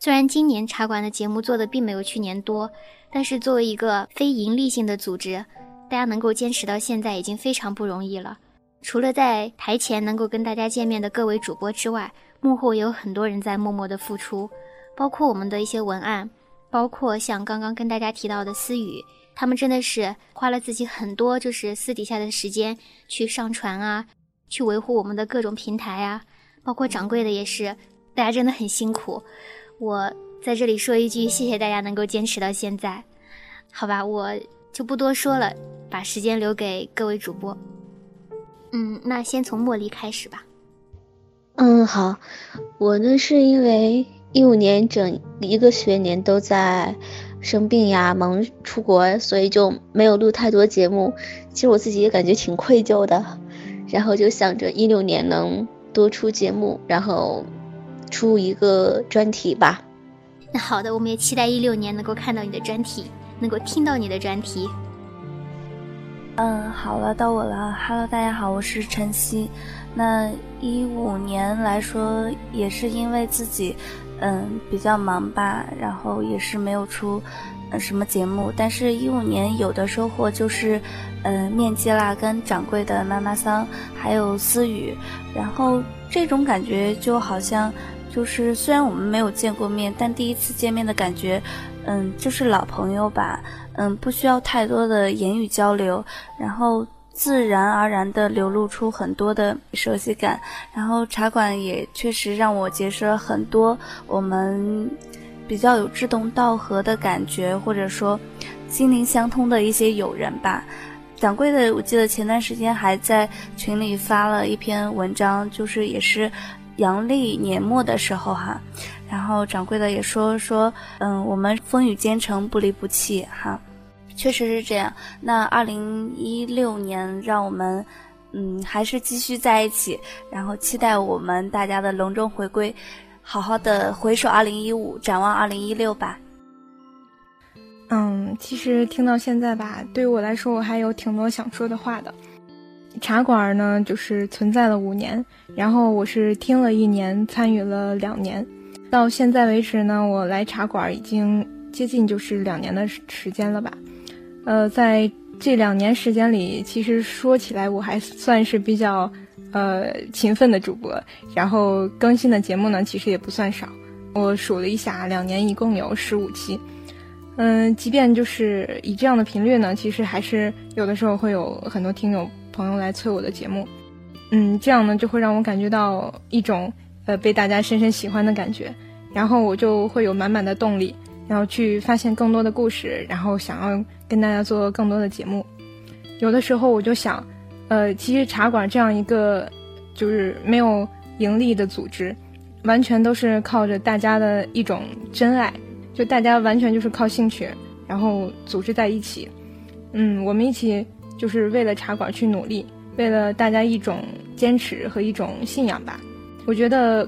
虽然今年茶馆的节目做的并没有去年多，但是作为一个非盈利性的组织，大家能够坚持到现在已经非常不容易了。除了在台前能够跟大家见面的各位主播之外，幕后也有很多人在默默的付出，包括我们的一些文案，包括像刚刚跟大家提到的思雨。他们真的是花了自己很多，就是私底下的时间去上传啊，去维护我们的各种平台啊，包括掌柜的也是，大家真的很辛苦。我在这里说一句，谢谢大家能够坚持到现在。好吧，我就不多说了，把时间留给各位主播。嗯，那先从茉莉开始吧。嗯，好，我呢是因为一五年整一个学年都在。生病呀，忙出国，所以就没有录太多节目。其实我自己也感觉挺愧疚的，然后就想着一六年能多出节目，然后出一个专题吧。那好的，我们也期待一六年能够看到你的专题，能够听到你的专题。嗯，好了，到我了。Hello，大家好，我是晨曦。那一五年来说，也是因为自己，嗯，比较忙吧，然后也是没有出，呃，什么节目。但是，一五年有的收获就是，嗯，面基啦，跟掌柜的妈妈桑，还有思雨，然后这种感觉就好像，就是虽然我们没有见过面，但第一次见面的感觉，嗯，就是老朋友吧。嗯，不需要太多的言语交流，然后自然而然地流露出很多的熟悉感。然后茶馆也确实让我结识了很多我们比较有志同道合的感觉，或者说心灵相通的一些友人吧。掌柜的，我记得前段时间还在群里发了一篇文章，就是也是阳历年末的时候哈。然后掌柜的也说说，嗯，我们风雨兼程，不离不弃哈。确实是这样。那二零一六年，让我们，嗯，还是继续在一起，然后期待我们大家的隆重回归，好好的回首二零一五，展望二零一六吧。嗯，其实听到现在吧，对于我来说，我还有挺多想说的话的。茶馆呢，就是存在了五年，然后我是听了一年，参与了两年，到现在为止呢，我来茶馆已经接近就是两年的时间了吧。呃，在这两年时间里，其实说起来我还算是比较，呃，勤奋的主播。然后更新的节目呢，其实也不算少。我数了一下，两年一共有十五期。嗯，即便就是以这样的频率呢，其实还是有的时候会有很多听友朋友来催我的节目。嗯，这样呢就会让我感觉到一种呃被大家深深喜欢的感觉，然后我就会有满满的动力，然后去发现更多的故事，然后想要。跟大家做更多的节目，有的时候我就想，呃，其实茶馆这样一个就是没有盈利的组织，完全都是靠着大家的一种真爱，就大家完全就是靠兴趣，然后组织在一起。嗯，我们一起就是为了茶馆去努力，为了大家一种坚持和一种信仰吧。我觉得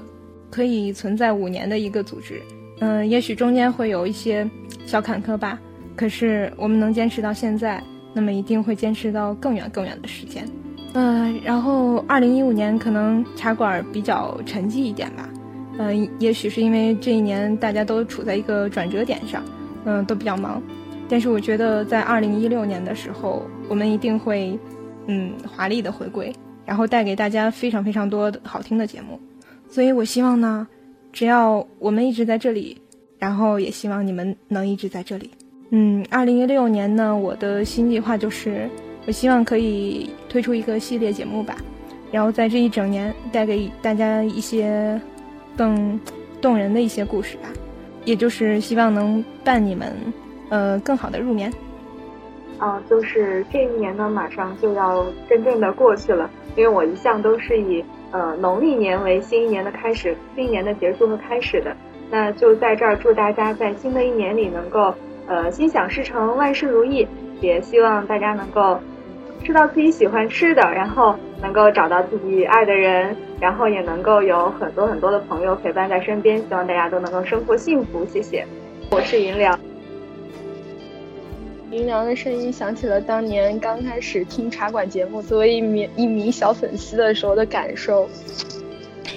可以存在五年的一个组织，嗯，也许中间会有一些小坎坷吧。可是我们能坚持到现在，那么一定会坚持到更远更远的时间。嗯，然后二零一五年可能茶馆比较沉寂一点吧。嗯，也许是因为这一年大家都处在一个转折点上，嗯，都比较忙。但是我觉得在二零一六年的时候，我们一定会，嗯，华丽的回归，然后带给大家非常非常多的好听的节目。所以我希望呢，只要我们一直在这里，然后也希望你们能一直在这里。嗯，二零一六年呢，我的新计划就是，我希望可以推出一个系列节目吧，然后在这一整年带给大家一些更动人的一些故事吧，也就是希望能伴你们，呃，更好的入眠。啊，就是这一年呢，马上就要真正的过去了，因为我一向都是以呃农历年为新一年的开始，新一年的结束和开始的，那就在这儿祝大家在新的一年里能够。呃，心想事成，万事如意，也希望大家能够吃到自己喜欢吃的，然后能够找到自己爱的人，然后也能够有很多很多的朋友陪伴在身边。希望大家都能够生活幸福。谢谢，我是云良。云良的声音想起了当年刚开始听茶馆节目，作为一名一名小粉丝的时候的感受，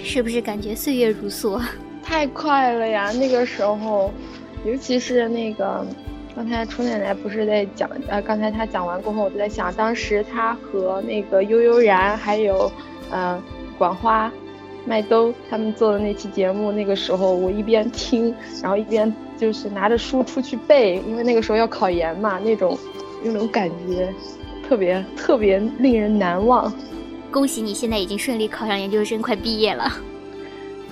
是不是感觉岁月如梭？太快了呀，那个时候。尤其是那个，刚才楚奶奶不是在讲，呃，刚才她讲完过后，我就在想，当时她和那个悠悠然还有，呃，管花、麦兜他们做的那期节目，那个时候我一边听，然后一边就是拿着书出去背，因为那个时候要考研嘛，那种那种感觉特别特别令人难忘。恭喜你现在已经顺利考上研究生，快毕业了。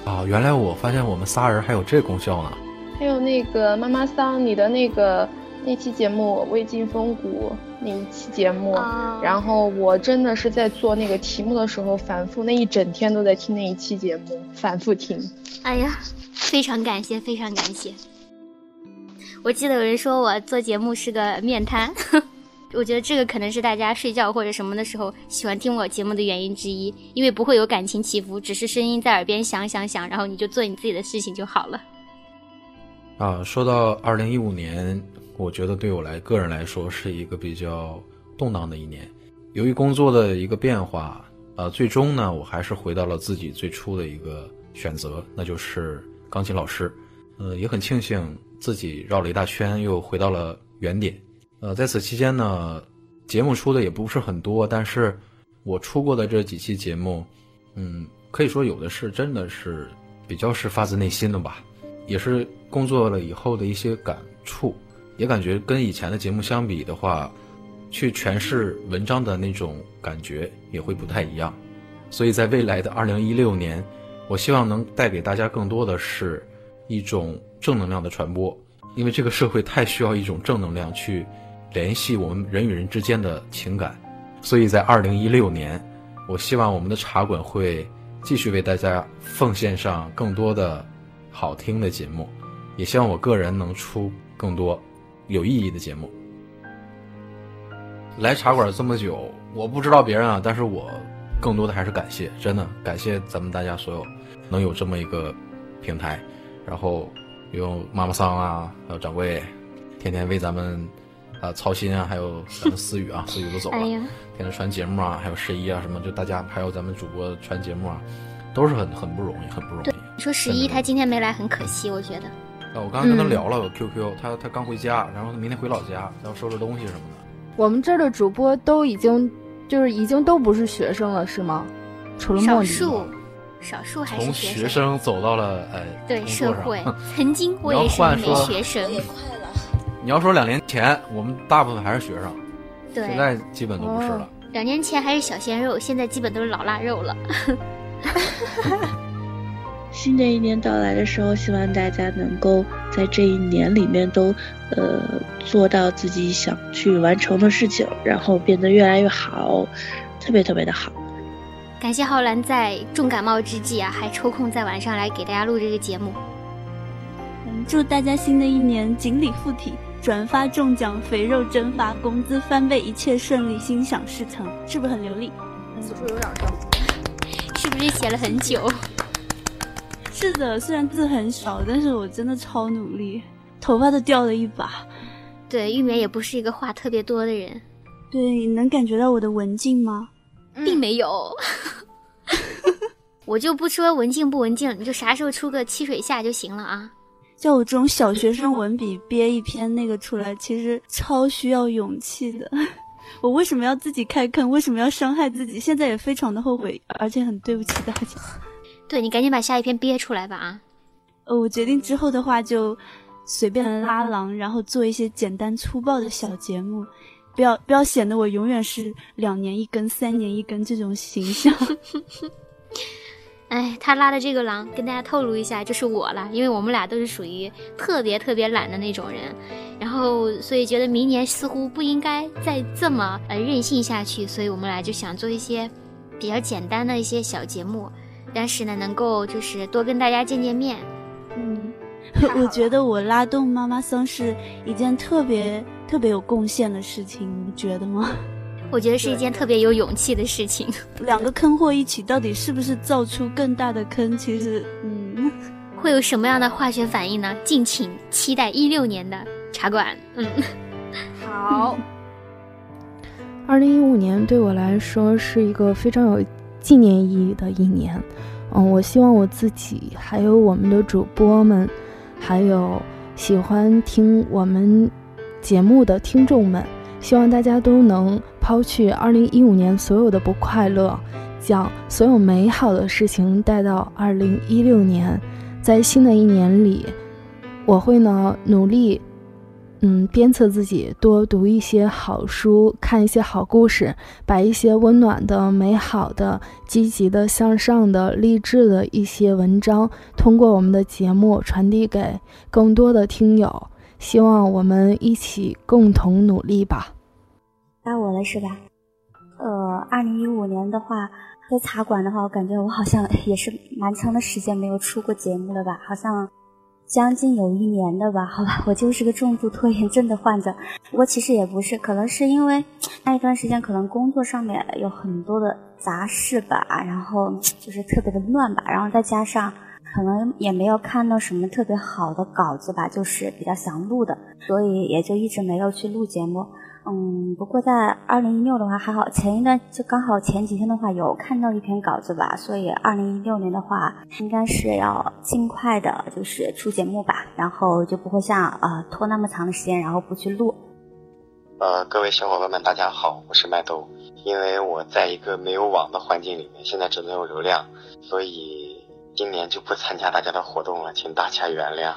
啊，原来我发现我们仨人还有这功效呢。还有那个妈妈桑，你的那个那期节目《魏晋风骨》那一期节目，然后我真的是在做那个题目的时候，反复那一整天都在听那一期节目，反复听。哎呀，非常感谢，非常感谢。我记得有人说我做节目是个面瘫，我觉得这个可能是大家睡觉或者什么的时候喜欢听我节目的原因之一，因为不会有感情起伏，只是声音在耳边响响响，然后你就做你自己的事情就好了。啊，说到二零一五年，我觉得对我来个人来说是一个比较动荡的一年。由于工作的一个变化，呃，最终呢，我还是回到了自己最初的一个选择，那就是钢琴老师。呃，也很庆幸自己绕了一大圈，又回到了原点。呃，在此期间呢，节目出的也不是很多，但是我出过的这几期节目，嗯，可以说有的是真的是比较是发自内心的吧，也是工作了以后的一些感触，也感觉跟以前的节目相比的话。去诠释文章的那种感觉也会不太一样，所以在未来的二零一六年，我希望能带给大家更多的是一种正能量的传播，因为这个社会太需要一种正能量去联系我们人与人之间的情感，所以在二零一六年，我希望我们的茶馆会继续为大家奉献上更多的好听的节目，也希望我个人能出更多。有意义的节目。来茶馆这么久，我不知道别人啊，但是我更多的还是感谢，真的感谢咱们大家所有能有这么一个平台，然后有妈妈桑啊，还有掌柜，天天为咱们啊操心啊，还有咱们思雨啊，思雨都走了，天天传节目啊，还有十一啊什么，就大家还有咱们主播传节目啊，都是很很不容易，很不容易。你说十一他今天没来很可惜，我觉得。啊，我刚刚跟他聊了，我 QQ，他他刚回家，然后他明天回老家，然后收拾东西什么的。我们这儿的主播都已经，就是已经都不是学生了，是吗？除了少数，少数还是从学生走到了哎，对社会。曾经我也是没学生。你要说两年前，我们大部分还是学生，对，现在基本都不是了。两年前还是小鲜肉，现在基本都是老腊肉了。新的一年到来的时候，希望大家能够在这一年里面都，呃，做到自己想去完成的事情，然后变得越来越好，特别特别的好。感谢浩然在重感冒之际啊，还抽空在晚上来给大家录这个节目。嗯，祝大家新的一年锦鲤附体，转发中奖，肥肉蒸发，工资翻倍，一切顺利，心想事成，是不是很流利？此处有掌声。是不是写了很久？是的，虽然字很少，但是我真的超努力，头发都掉了一把。对，玉梅也不是一个话特别多的人。对，你能感觉到我的文静吗？并没有。我就不说文静不文静，你就啥时候出个七水下就行了啊。叫我这种小学生文笔憋一篇那个出来，其实超需要勇气的。我为什么要自己开坑？为什么要伤害自己？现在也非常的后悔，而且很对不起大家。对你赶紧把下一篇憋出来吧啊！呃，我决定之后的话就随便拉郎，然后做一些简单粗暴的小节目，不要不要显得我永远是两年一根、三年一根这种形象。哎，他拉的这个狼跟大家透露一下，就是我了，因为我们俩都是属于特别特别懒的那种人，然后所以觉得明年似乎不应该再这么呃任性下去，所以我们俩就想做一些比较简单的一些小节目。但是呢，能够就是多跟大家见见面，嗯，我觉得我拉动妈妈桑是一件特别特别有贡献的事情，你觉得吗？我觉得是一件特别有勇气的事情。两个坑货一起，到底是不是造出更大的坑？其实，嗯，会有什么样的化学反应呢？敬请期待一六年的茶馆。嗯，好。二零一五年对我来说是一个非常有。纪念意义的一年，嗯，我希望我自己，还有我们的主播们，还有喜欢听我们节目的听众们，希望大家都能抛去2015年所有的不快乐，将所有美好的事情带到2016年，在新的一年里，我会呢努力。嗯，鞭策自己多读一些好书，看一些好故事，把一些温暖的、美好的、积极的、向上的、励志的一些文章，通过我们的节目传递给更多的听友。希望我们一起共同努力吧。该我了是吧？呃，二零一五年的话，在茶馆的话，我感觉我好像也是蛮长的时间没有出过节目了吧？好像。将近有一年的吧，好吧，我就是个重度拖延症的患者。不过其实也不是，可能是因为 那一段时间可能工作上面有很多的杂事吧，然后 就是特别的乱吧，然后再加上 可能也没有看到什么特别好的稿子吧，就是比较想录的，所以也就一直没有去录节目。嗯，不过在二零一六的话还好，前一段就刚好前几天的话有看到一篇稿子吧，所以二零一六年的话应该是要尽快的，就是出节目吧，然后就不会像呃拖那么长的时间，然后不去录。呃，各位小伙伴们，大家好，我是麦兜。因为我在一个没有网的环境里面，现在只能有流量，所以今年就不参加大家的活动了，请大家原谅。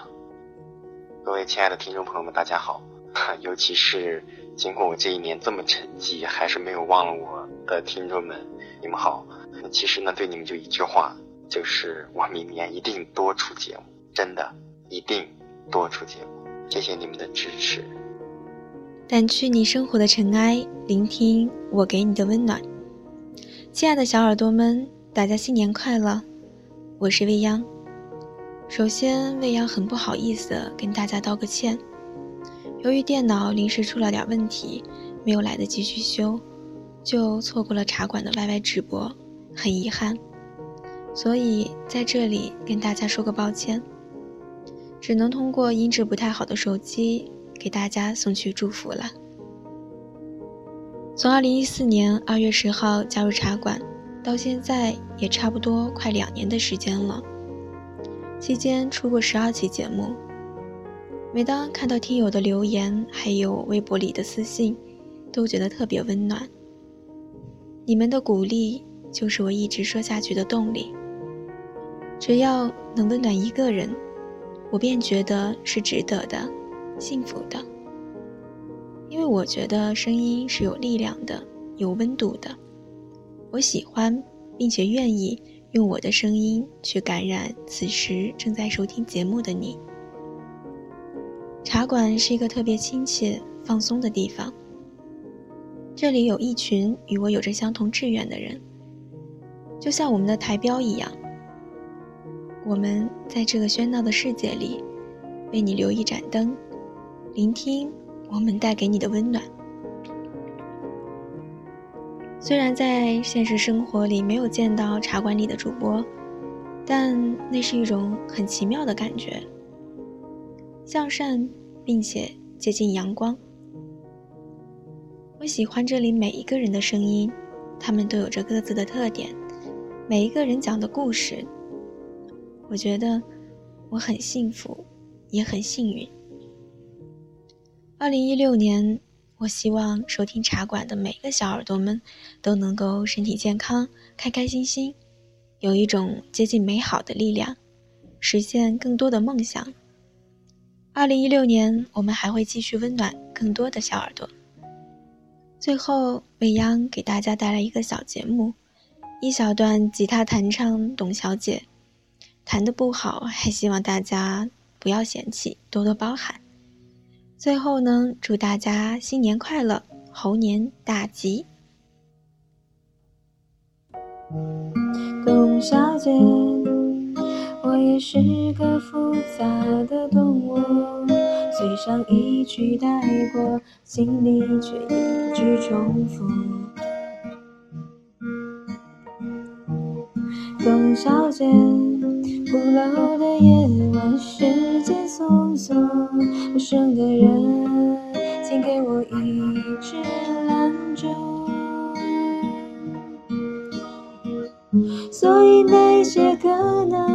各位亲爱的听众朋友们，大家好，尤其是。经过我这一年这么沉寂，还是没有忘了我的听众们，你们好。其实呢，对你们就一句话，就是我明年一定多出节目，真的一定多出节目。谢谢你们的支持。掸去你生活的尘埃，聆听我给你的温暖。亲爱的小耳朵们，大家新年快乐！我是未央。首先，未央很不好意思跟大家道个歉。由于电脑临时出了点问题，没有来得及去修，就错过了茶馆的 YY 直播，很遗憾。所以在这里跟大家说个抱歉，只能通过音质不太好的手机给大家送去祝福了。从2014年2月10号加入茶馆，到现在也差不多快两年的时间了，期间出过十二期节目。每当看到听友的留言，还有微博里的私信，都觉得特别温暖。你们的鼓励就是我一直说下去的动力。只要能温暖一个人，我便觉得是值得的，幸福的。因为我觉得声音是有力量的，有温度的。我喜欢，并且愿意用我的声音去感染此时正在收听节目的你。茶馆是一个特别亲切、放松的地方。这里有一群与我有着相同志愿的人，就像我们的台标一样。我们在这个喧闹的世界里，为你留一盏灯，聆听我们带给你的温暖。虽然在现实生活里没有见到茶馆里的主播，但那是一种很奇妙的感觉。向善，并且接近阳光。我喜欢这里每一个人的声音，他们都有着各自的特点，每一个人讲的故事。我觉得我很幸福，也很幸运。二零一六年，我希望收听茶馆的每个小耳朵们都能够身体健康，开开心心，有一种接近美好的力量，实现更多的梦想。二零一六年，我们还会继续温暖更多的小耳朵。最后，未央给大家带来一个小节目，一小段吉他弹唱《董小姐》，弹的不好，还希望大家不要嫌弃，多多包涵。最后呢，祝大家新年快乐，猴年大吉。董小姐。我也是个复杂的动物，嘴上一句带过，心里却一句重复。董小姐，鼓楼的夜晚，时间匆匆，陌生的人，请给我一支兰州。所以那些可能。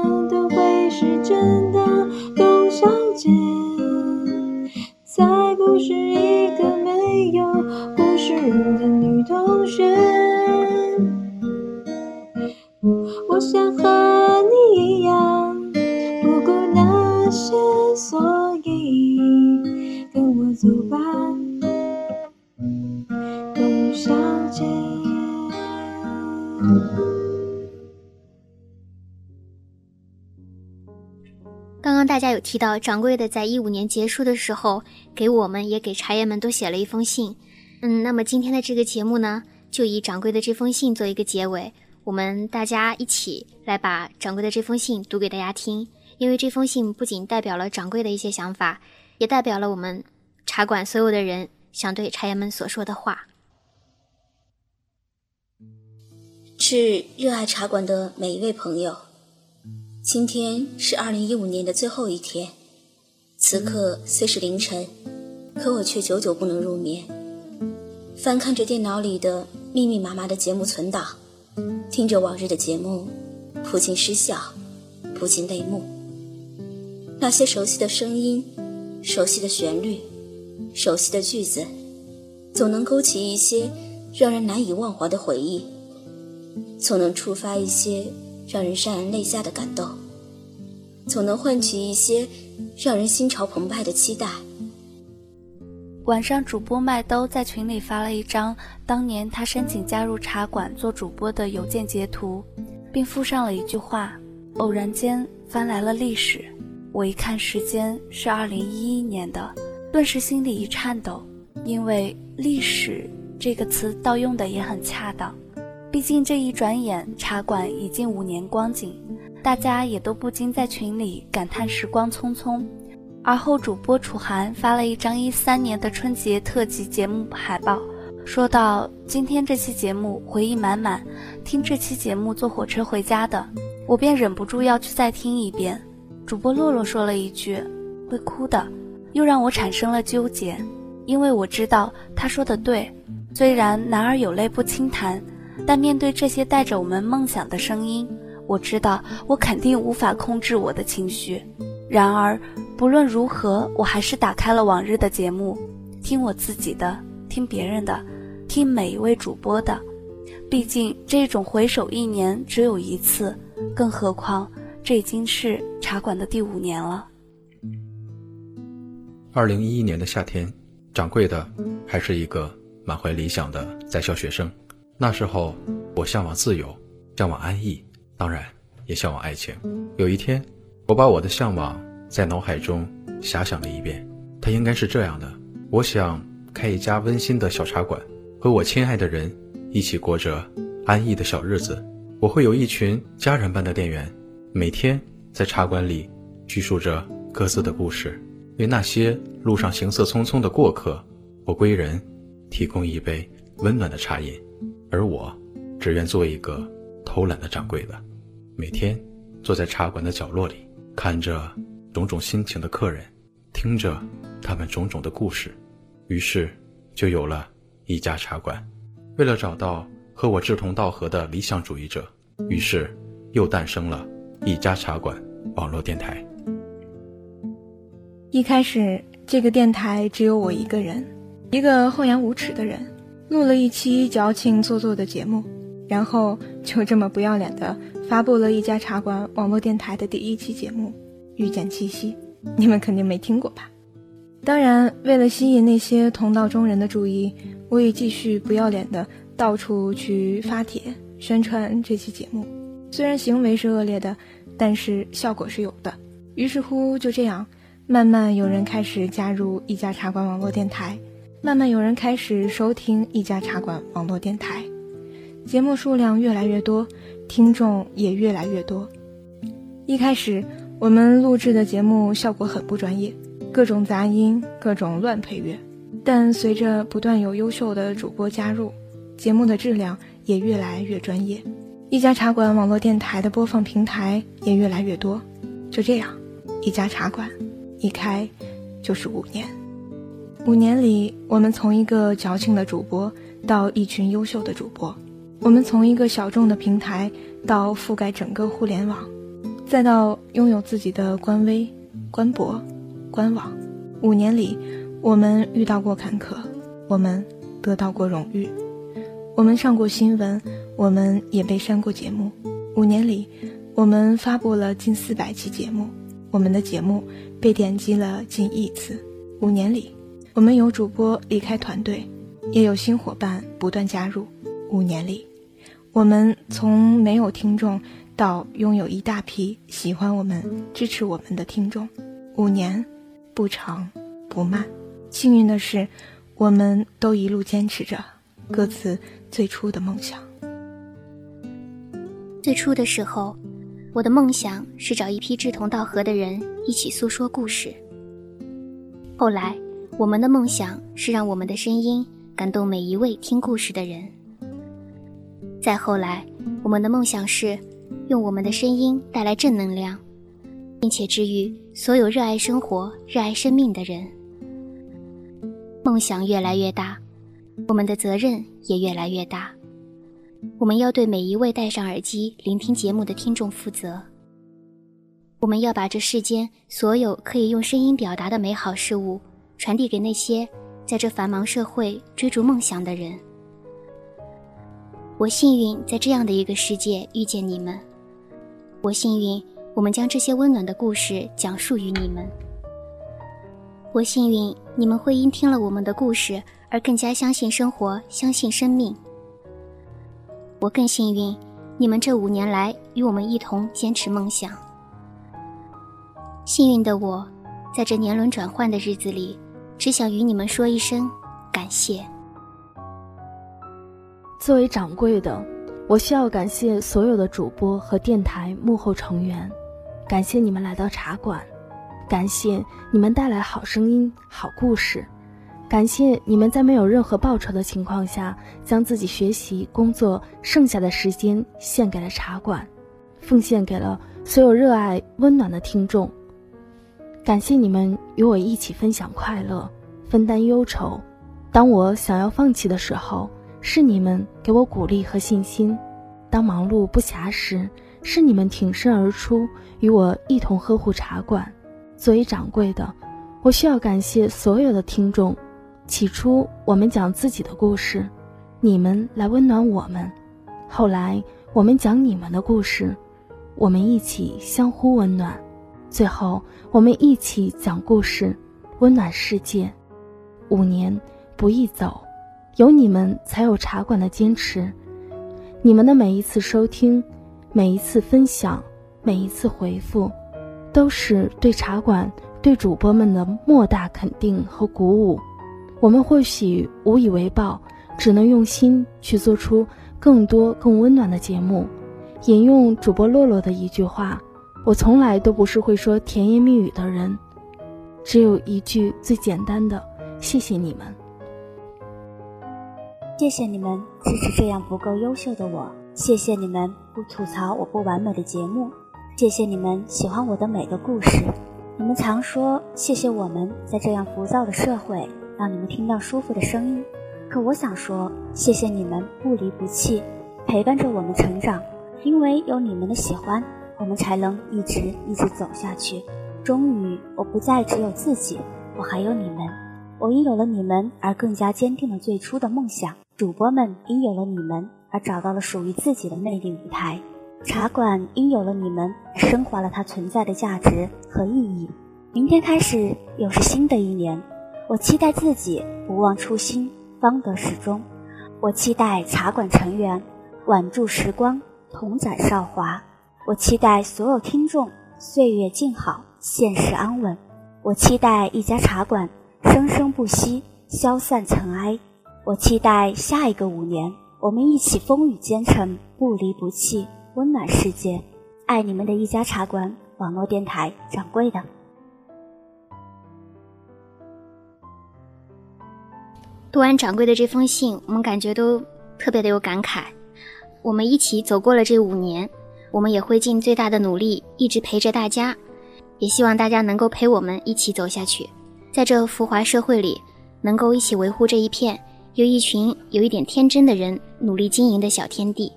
是真的，董小姐，才不是一个没有故事的女同学。提到，掌柜的在一五年结束的时候，给我们也给茶叶们都写了一封信。嗯，那么今天的这个节目呢，就以掌柜的这封信做一个结尾，我们大家一起来把掌柜的这封信读给大家听。因为这封信不仅代表了掌柜的一些想法，也代表了我们茶馆所有的人想对茶叶们所说的话。致热爱茶馆的每一位朋友，今天是二零一五年的最后一天。此刻虽是凌晨，可我却久久不能入眠。翻看着电脑里的密密麻麻的节目存档，听着往日的节目，不禁失笑，不禁泪目。那些熟悉的声音，熟悉的旋律，熟悉的句子，总能勾起一些让人难以忘怀的回忆。总能触发一些让人潸然泪下的感动，总能唤起一些让人心潮澎湃的期待。晚上，主播麦兜在群里发了一张当年他申请加入茶馆做主播的邮件截图，并附上了一句话：“偶然间翻来了历史，我一看时间是二零一一年的，顿时心里一颤抖，因为‘历史’这个词倒用的也很恰当。”毕竟这一转眼，茶馆已近五年光景，大家也都不禁在群里感叹时光匆匆。而后，主播楚涵发了一张一三年的春节特辑节目海报，说道：“今天这期节目回忆满满，听这期节目坐火车回家的，我便忍不住要去再听一遍。”主播洛洛说了一句：“会哭的”，又让我产生了纠结，因为我知道他说的对，虽然男儿有泪不轻弹。但面对这些带着我们梦想的声音，我知道我肯定无法控制我的情绪。然而，不论如何，我还是打开了往日的节目，听我自己的，听别人的，听每一位主播的。毕竟，这种回首一年只有一次，更何况这已经是茶馆的第五年了。二零一一年的夏天，掌柜的还是一个满怀理想的在校学生。那时候，我向往自由，向往安逸，当然也向往爱情。有一天，我把我的向往在脑海中遐想了一遍，它应该是这样的：我想开一家温馨的小茶馆，和我亲爱的人一起过着安逸的小日子。我会有一群家人般的店员，每天在茶馆里叙述着各自的故事，为那些路上行色匆匆的过客或归人提供一杯温暖的茶饮。而我，只愿做一个偷懒的掌柜的，每天坐在茶馆的角落里，看着种种心情的客人，听着他们种种的故事，于是就有了一家茶馆。为了找到和我志同道合的理想主义者，于是又诞生了一家茶馆网络电台。一开始，这个电台只有我一个人，一个厚颜无耻的人。录了一期矫情做作的节目，然后就这么不要脸的发布了一家茶馆网络电台的第一期节目《遇见七夕》，你们肯定没听过吧？当然，为了吸引那些同道中人的注意，我也继续不要脸的到处去发帖宣传这期节目。虽然行为是恶劣的，但是效果是有的。于是乎，就这样，慢慢有人开始加入一家茶馆网络电台。慢慢有人开始收听一家茶馆网络电台，节目数量越来越多，听众也越来越多。一开始我们录制的节目效果很不专业，各种杂音，各种乱配乐。但随着不断有优秀的主播加入，节目的质量也越来越专业。一家茶馆网络电台的播放平台也越来越多。就这样，一家茶馆一开就是五年。五年里，我们从一个矫情的主播到一群优秀的主播，我们从一个小众的平台到覆盖整个互联网，再到拥有自己的官微、官博、官网。五年里，我们遇到过坎坷，我们得到过荣誉，我们上过新闻，我们也被删过节目。五年里，我们发布了近四百期节目，我们的节目被点击了近亿次。五年里。我们有主播离开团队，也有新伙伴不断加入。五年里，我们从没有听众到拥有一大批喜欢我们、支持我们的听众。五年，不长不慢。幸运的是，我们都一路坚持着各自最初的梦想。最初的时候，我的梦想是找一批志同道合的人一起诉说故事。后来，我们的梦想是让我们的声音感动每一位听故事的人。再后来，我们的梦想是用我们的声音带来正能量，并且治愈所有热爱生活、热爱生命的人。梦想越来越大，我们的责任也越来越大。我们要对每一位戴上耳机聆听节目的听众负责。我们要把这世间所有可以用声音表达的美好事物，传递给那些在这繁忙社会追逐梦想的人。我幸运在这样的一个世界遇见你们，我幸运我们将这些温暖的故事讲述于你们。我幸运你们会因听了我们的故事而更加相信生活，相信生命。我更幸运，你们这五年来与我们一同坚持梦想。幸运的我，在这年轮转换的日子里，只想与你们说一声感谢。作为掌柜的，我需要感谢所有的主播和电台幕后成员，感谢你们来到茶馆，感谢你们带来好声音、好故事。感谢你们在没有任何报酬的情况下，将自己学习、工作剩下的时间献给了茶馆，奉献给了所有热爱温暖的听众。感谢你们与我一起分享快乐，分担忧愁。当我想要放弃的时候，是你们给我鼓励和信心；当忙碌不暇时，是你们挺身而出，与我一同呵护茶馆。作为掌柜的，我需要感谢所有的听众。起初，我们讲自己的故事，你们来温暖我们；后来，我们讲你们的故事，我们一起相互温暖；最后，我们一起讲故事，温暖世界。五年不易走，有你们才有茶馆的坚持。你们的每一次收听，每一次分享，每一次回复，都是对茶馆、对主播们的莫大肯定和鼓舞。我们或许无以为报，只能用心去做出更多更温暖的节目。引用主播洛洛的一句话：“我从来都不是会说甜言蜜语的人，只有一句最简单的谢谢你们。谢谢你们支持这样不够优秀的我，谢谢你们不吐槽我不完美的节目，谢谢你们喜欢我的每个故事。你们常说谢谢我们在这样浮躁的社会。”让你们听到舒服的声音，可我想说，谢谢你们不离不弃，陪伴着我们成长。因为有你们的喜欢，我们才能一直一直走下去。终于，我不再只有自己，我还有你们。我因有了你们而更加坚定了最初的梦想。主播们因有了你们而找到了属于自己的魅力舞台。茶馆因有了你们而，升华了它存在的价值和意义。明天开始，又是新的一年。我期待自己不忘初心，方得始终。我期待茶馆成员挽住时光，同载韶华。我期待所有听众岁月静好，现实安稳。我期待一家茶馆生生不息，消散尘埃。我期待下一个五年，我们一起风雨兼程，不离不弃，温暖世界。爱你们的一家茶馆网络电台掌柜的。读完掌柜的这封信，我们感觉都特别的有感慨。我们一起走过了这五年，我们也会尽最大的努力，一直陪着大家。也希望大家能够陪我们一起走下去，在这浮华社会里，能够一起维护这一片由一群有一点天真的人努力经营的小天地，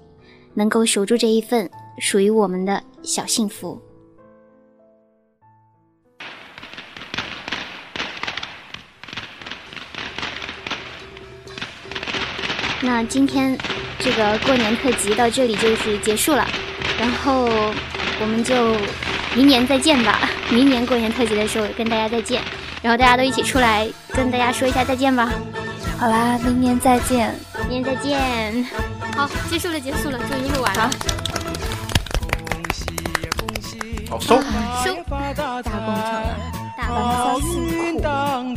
能够守住这一份属于我们的小幸福。那今天这个过年特辑到这里就是结束了，然后我们就明年再见吧。明年过年特辑的时候跟大家再见，然后大家都一起出来跟大家说一下再见吧。好啦，明年再见，明年再见。好，结束了，结束了，终于录完了。好收，收，大工程啊！大好运当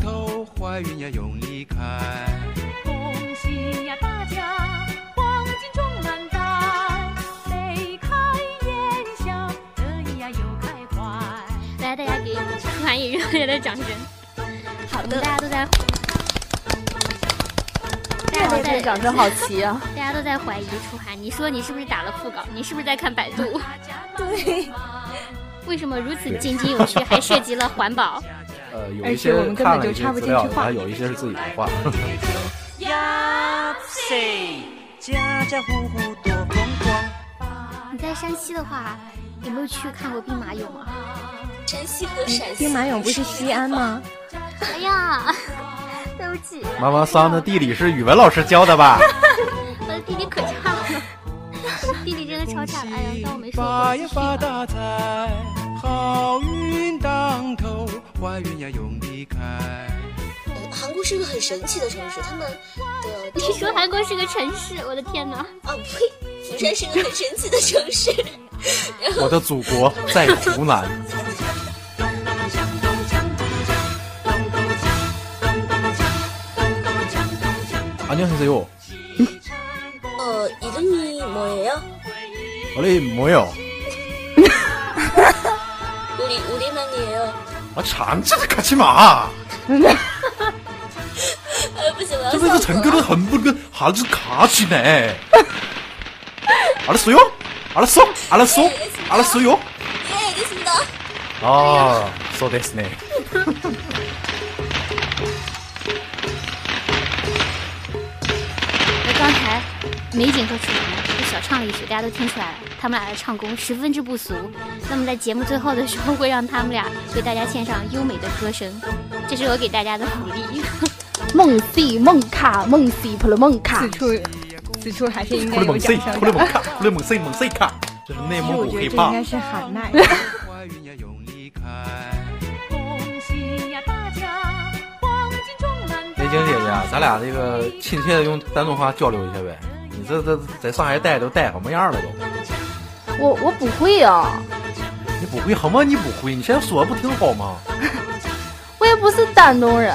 楚涵以热烈的掌声。好的，大家都在。大家都在掌声好齐啊！大家都在怀疑楚涵，你说你是不是打了副稿？你是不是在看百度？对。为什么如此津津有趣，还涉及了环保？呃，有一些看了一些资料，还有一些是自己的话。家家户户多风光。你在山西的话，有没有去看过兵马俑啊？山西和陕西。兵马俑不是西安吗？哎呀，对不起。妈妈桑的地理是语文老师教的吧？我 的地理可差了，地理真的超差。哎呀，当我没说过。好运当头，坏运要用离开。韩国是一个很神奇的城市，他们的你说韩国是个城市，我的天哪！啊呸，釜山是个很神奇的城市。我的祖国在湖南。 안녕하세요. 어, 이름이 뭐예요? 원래 뭐요? 우리, 우리만이에요. 아, 장치를 가지 마! 아버지, 장교를 한분은 아주 가지네. 알았어요? 알았어? 알았어? 네, 알았어요? 예, 알겠습니다. 아, 써 됐네. 美景和楚涵就小唱了一曲，大家都听出来了，他们俩的唱功十分之不俗。那么在节目最后的时候，会让他们俩为大家献上优美的歌声，这是我给大家的鼓励。梦 C 梦卡梦 C 普了梦卡，此处此处还是应该有 掌声的。普了梦卡普了梦 C 梦 C 卡，这是内蒙古 hiphop。应该是喊麦。雷晶姐姐，咱俩这个亲切的用丹东话交流一下呗。你这这在上海待都待什么样了都？我我不会呀。你不会什么？你不会？你现在说不挺好吗？我也不是丹东人。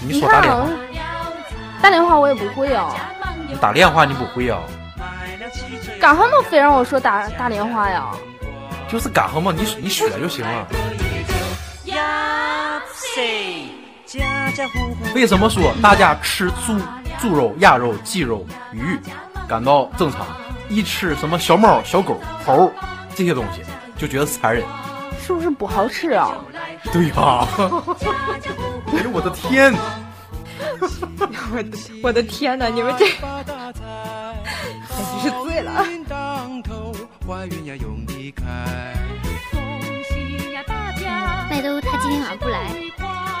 你说打电话？打电话我也不会啊。你打电话你不会啊？干什么非让我说打打电话呀？就是干什么？你你学就行了。为什么说大家吃猪猪肉、鸭肉、鸡肉、鱼感到正常，一吃什么小猫、小狗、猴这些东西就觉得残忍？是不是不好吃啊？对呀！哎呦我的天！我的我的天哪！你们这 简直是醉了！麦兜他今天晚上不来。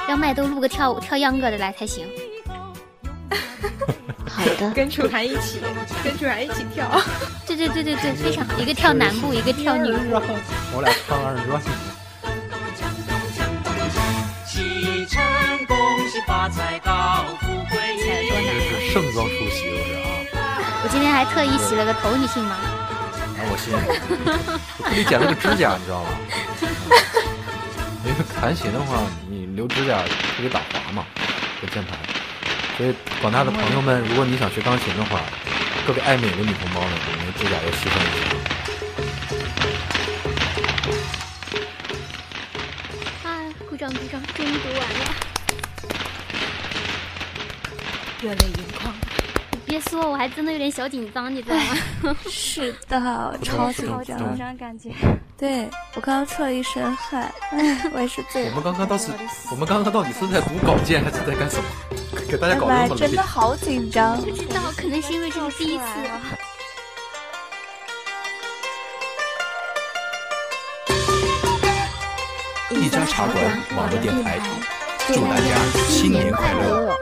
让麦兜录个跳舞跳秧歌的来才行。好的，跟楚涵一起，跟楚涵一起跳。对对对对对，非常一个跳男步，一个跳女部。我俩唱二人转。启程，恭喜发财，高富贵。这是盛装出席，我是啊。我今天还特意洗了个头，你信吗？啊，我信。我特地剪了个指甲，你知道吗？因为弹琴的话，你留指甲特别打滑嘛，这键盘。所以广大的朋友们，如果你想学钢琴的话，各位爱美的女同胞们，你们指甲要牺牲一下。啊，鼓掌鼓掌，终于读完了，热泪盈眶。别说，我还真的有点小紧张，你知道吗？是的，超紧张，感觉。对我刚刚出了一身汗，我也是醉了。我们刚刚到底，我们刚刚到底是在读稿件还是在干什么？给大家搞那么真的好紧张。不知道，可能是因为这是第一次。一家茶馆网络电台，祝大家新年快乐。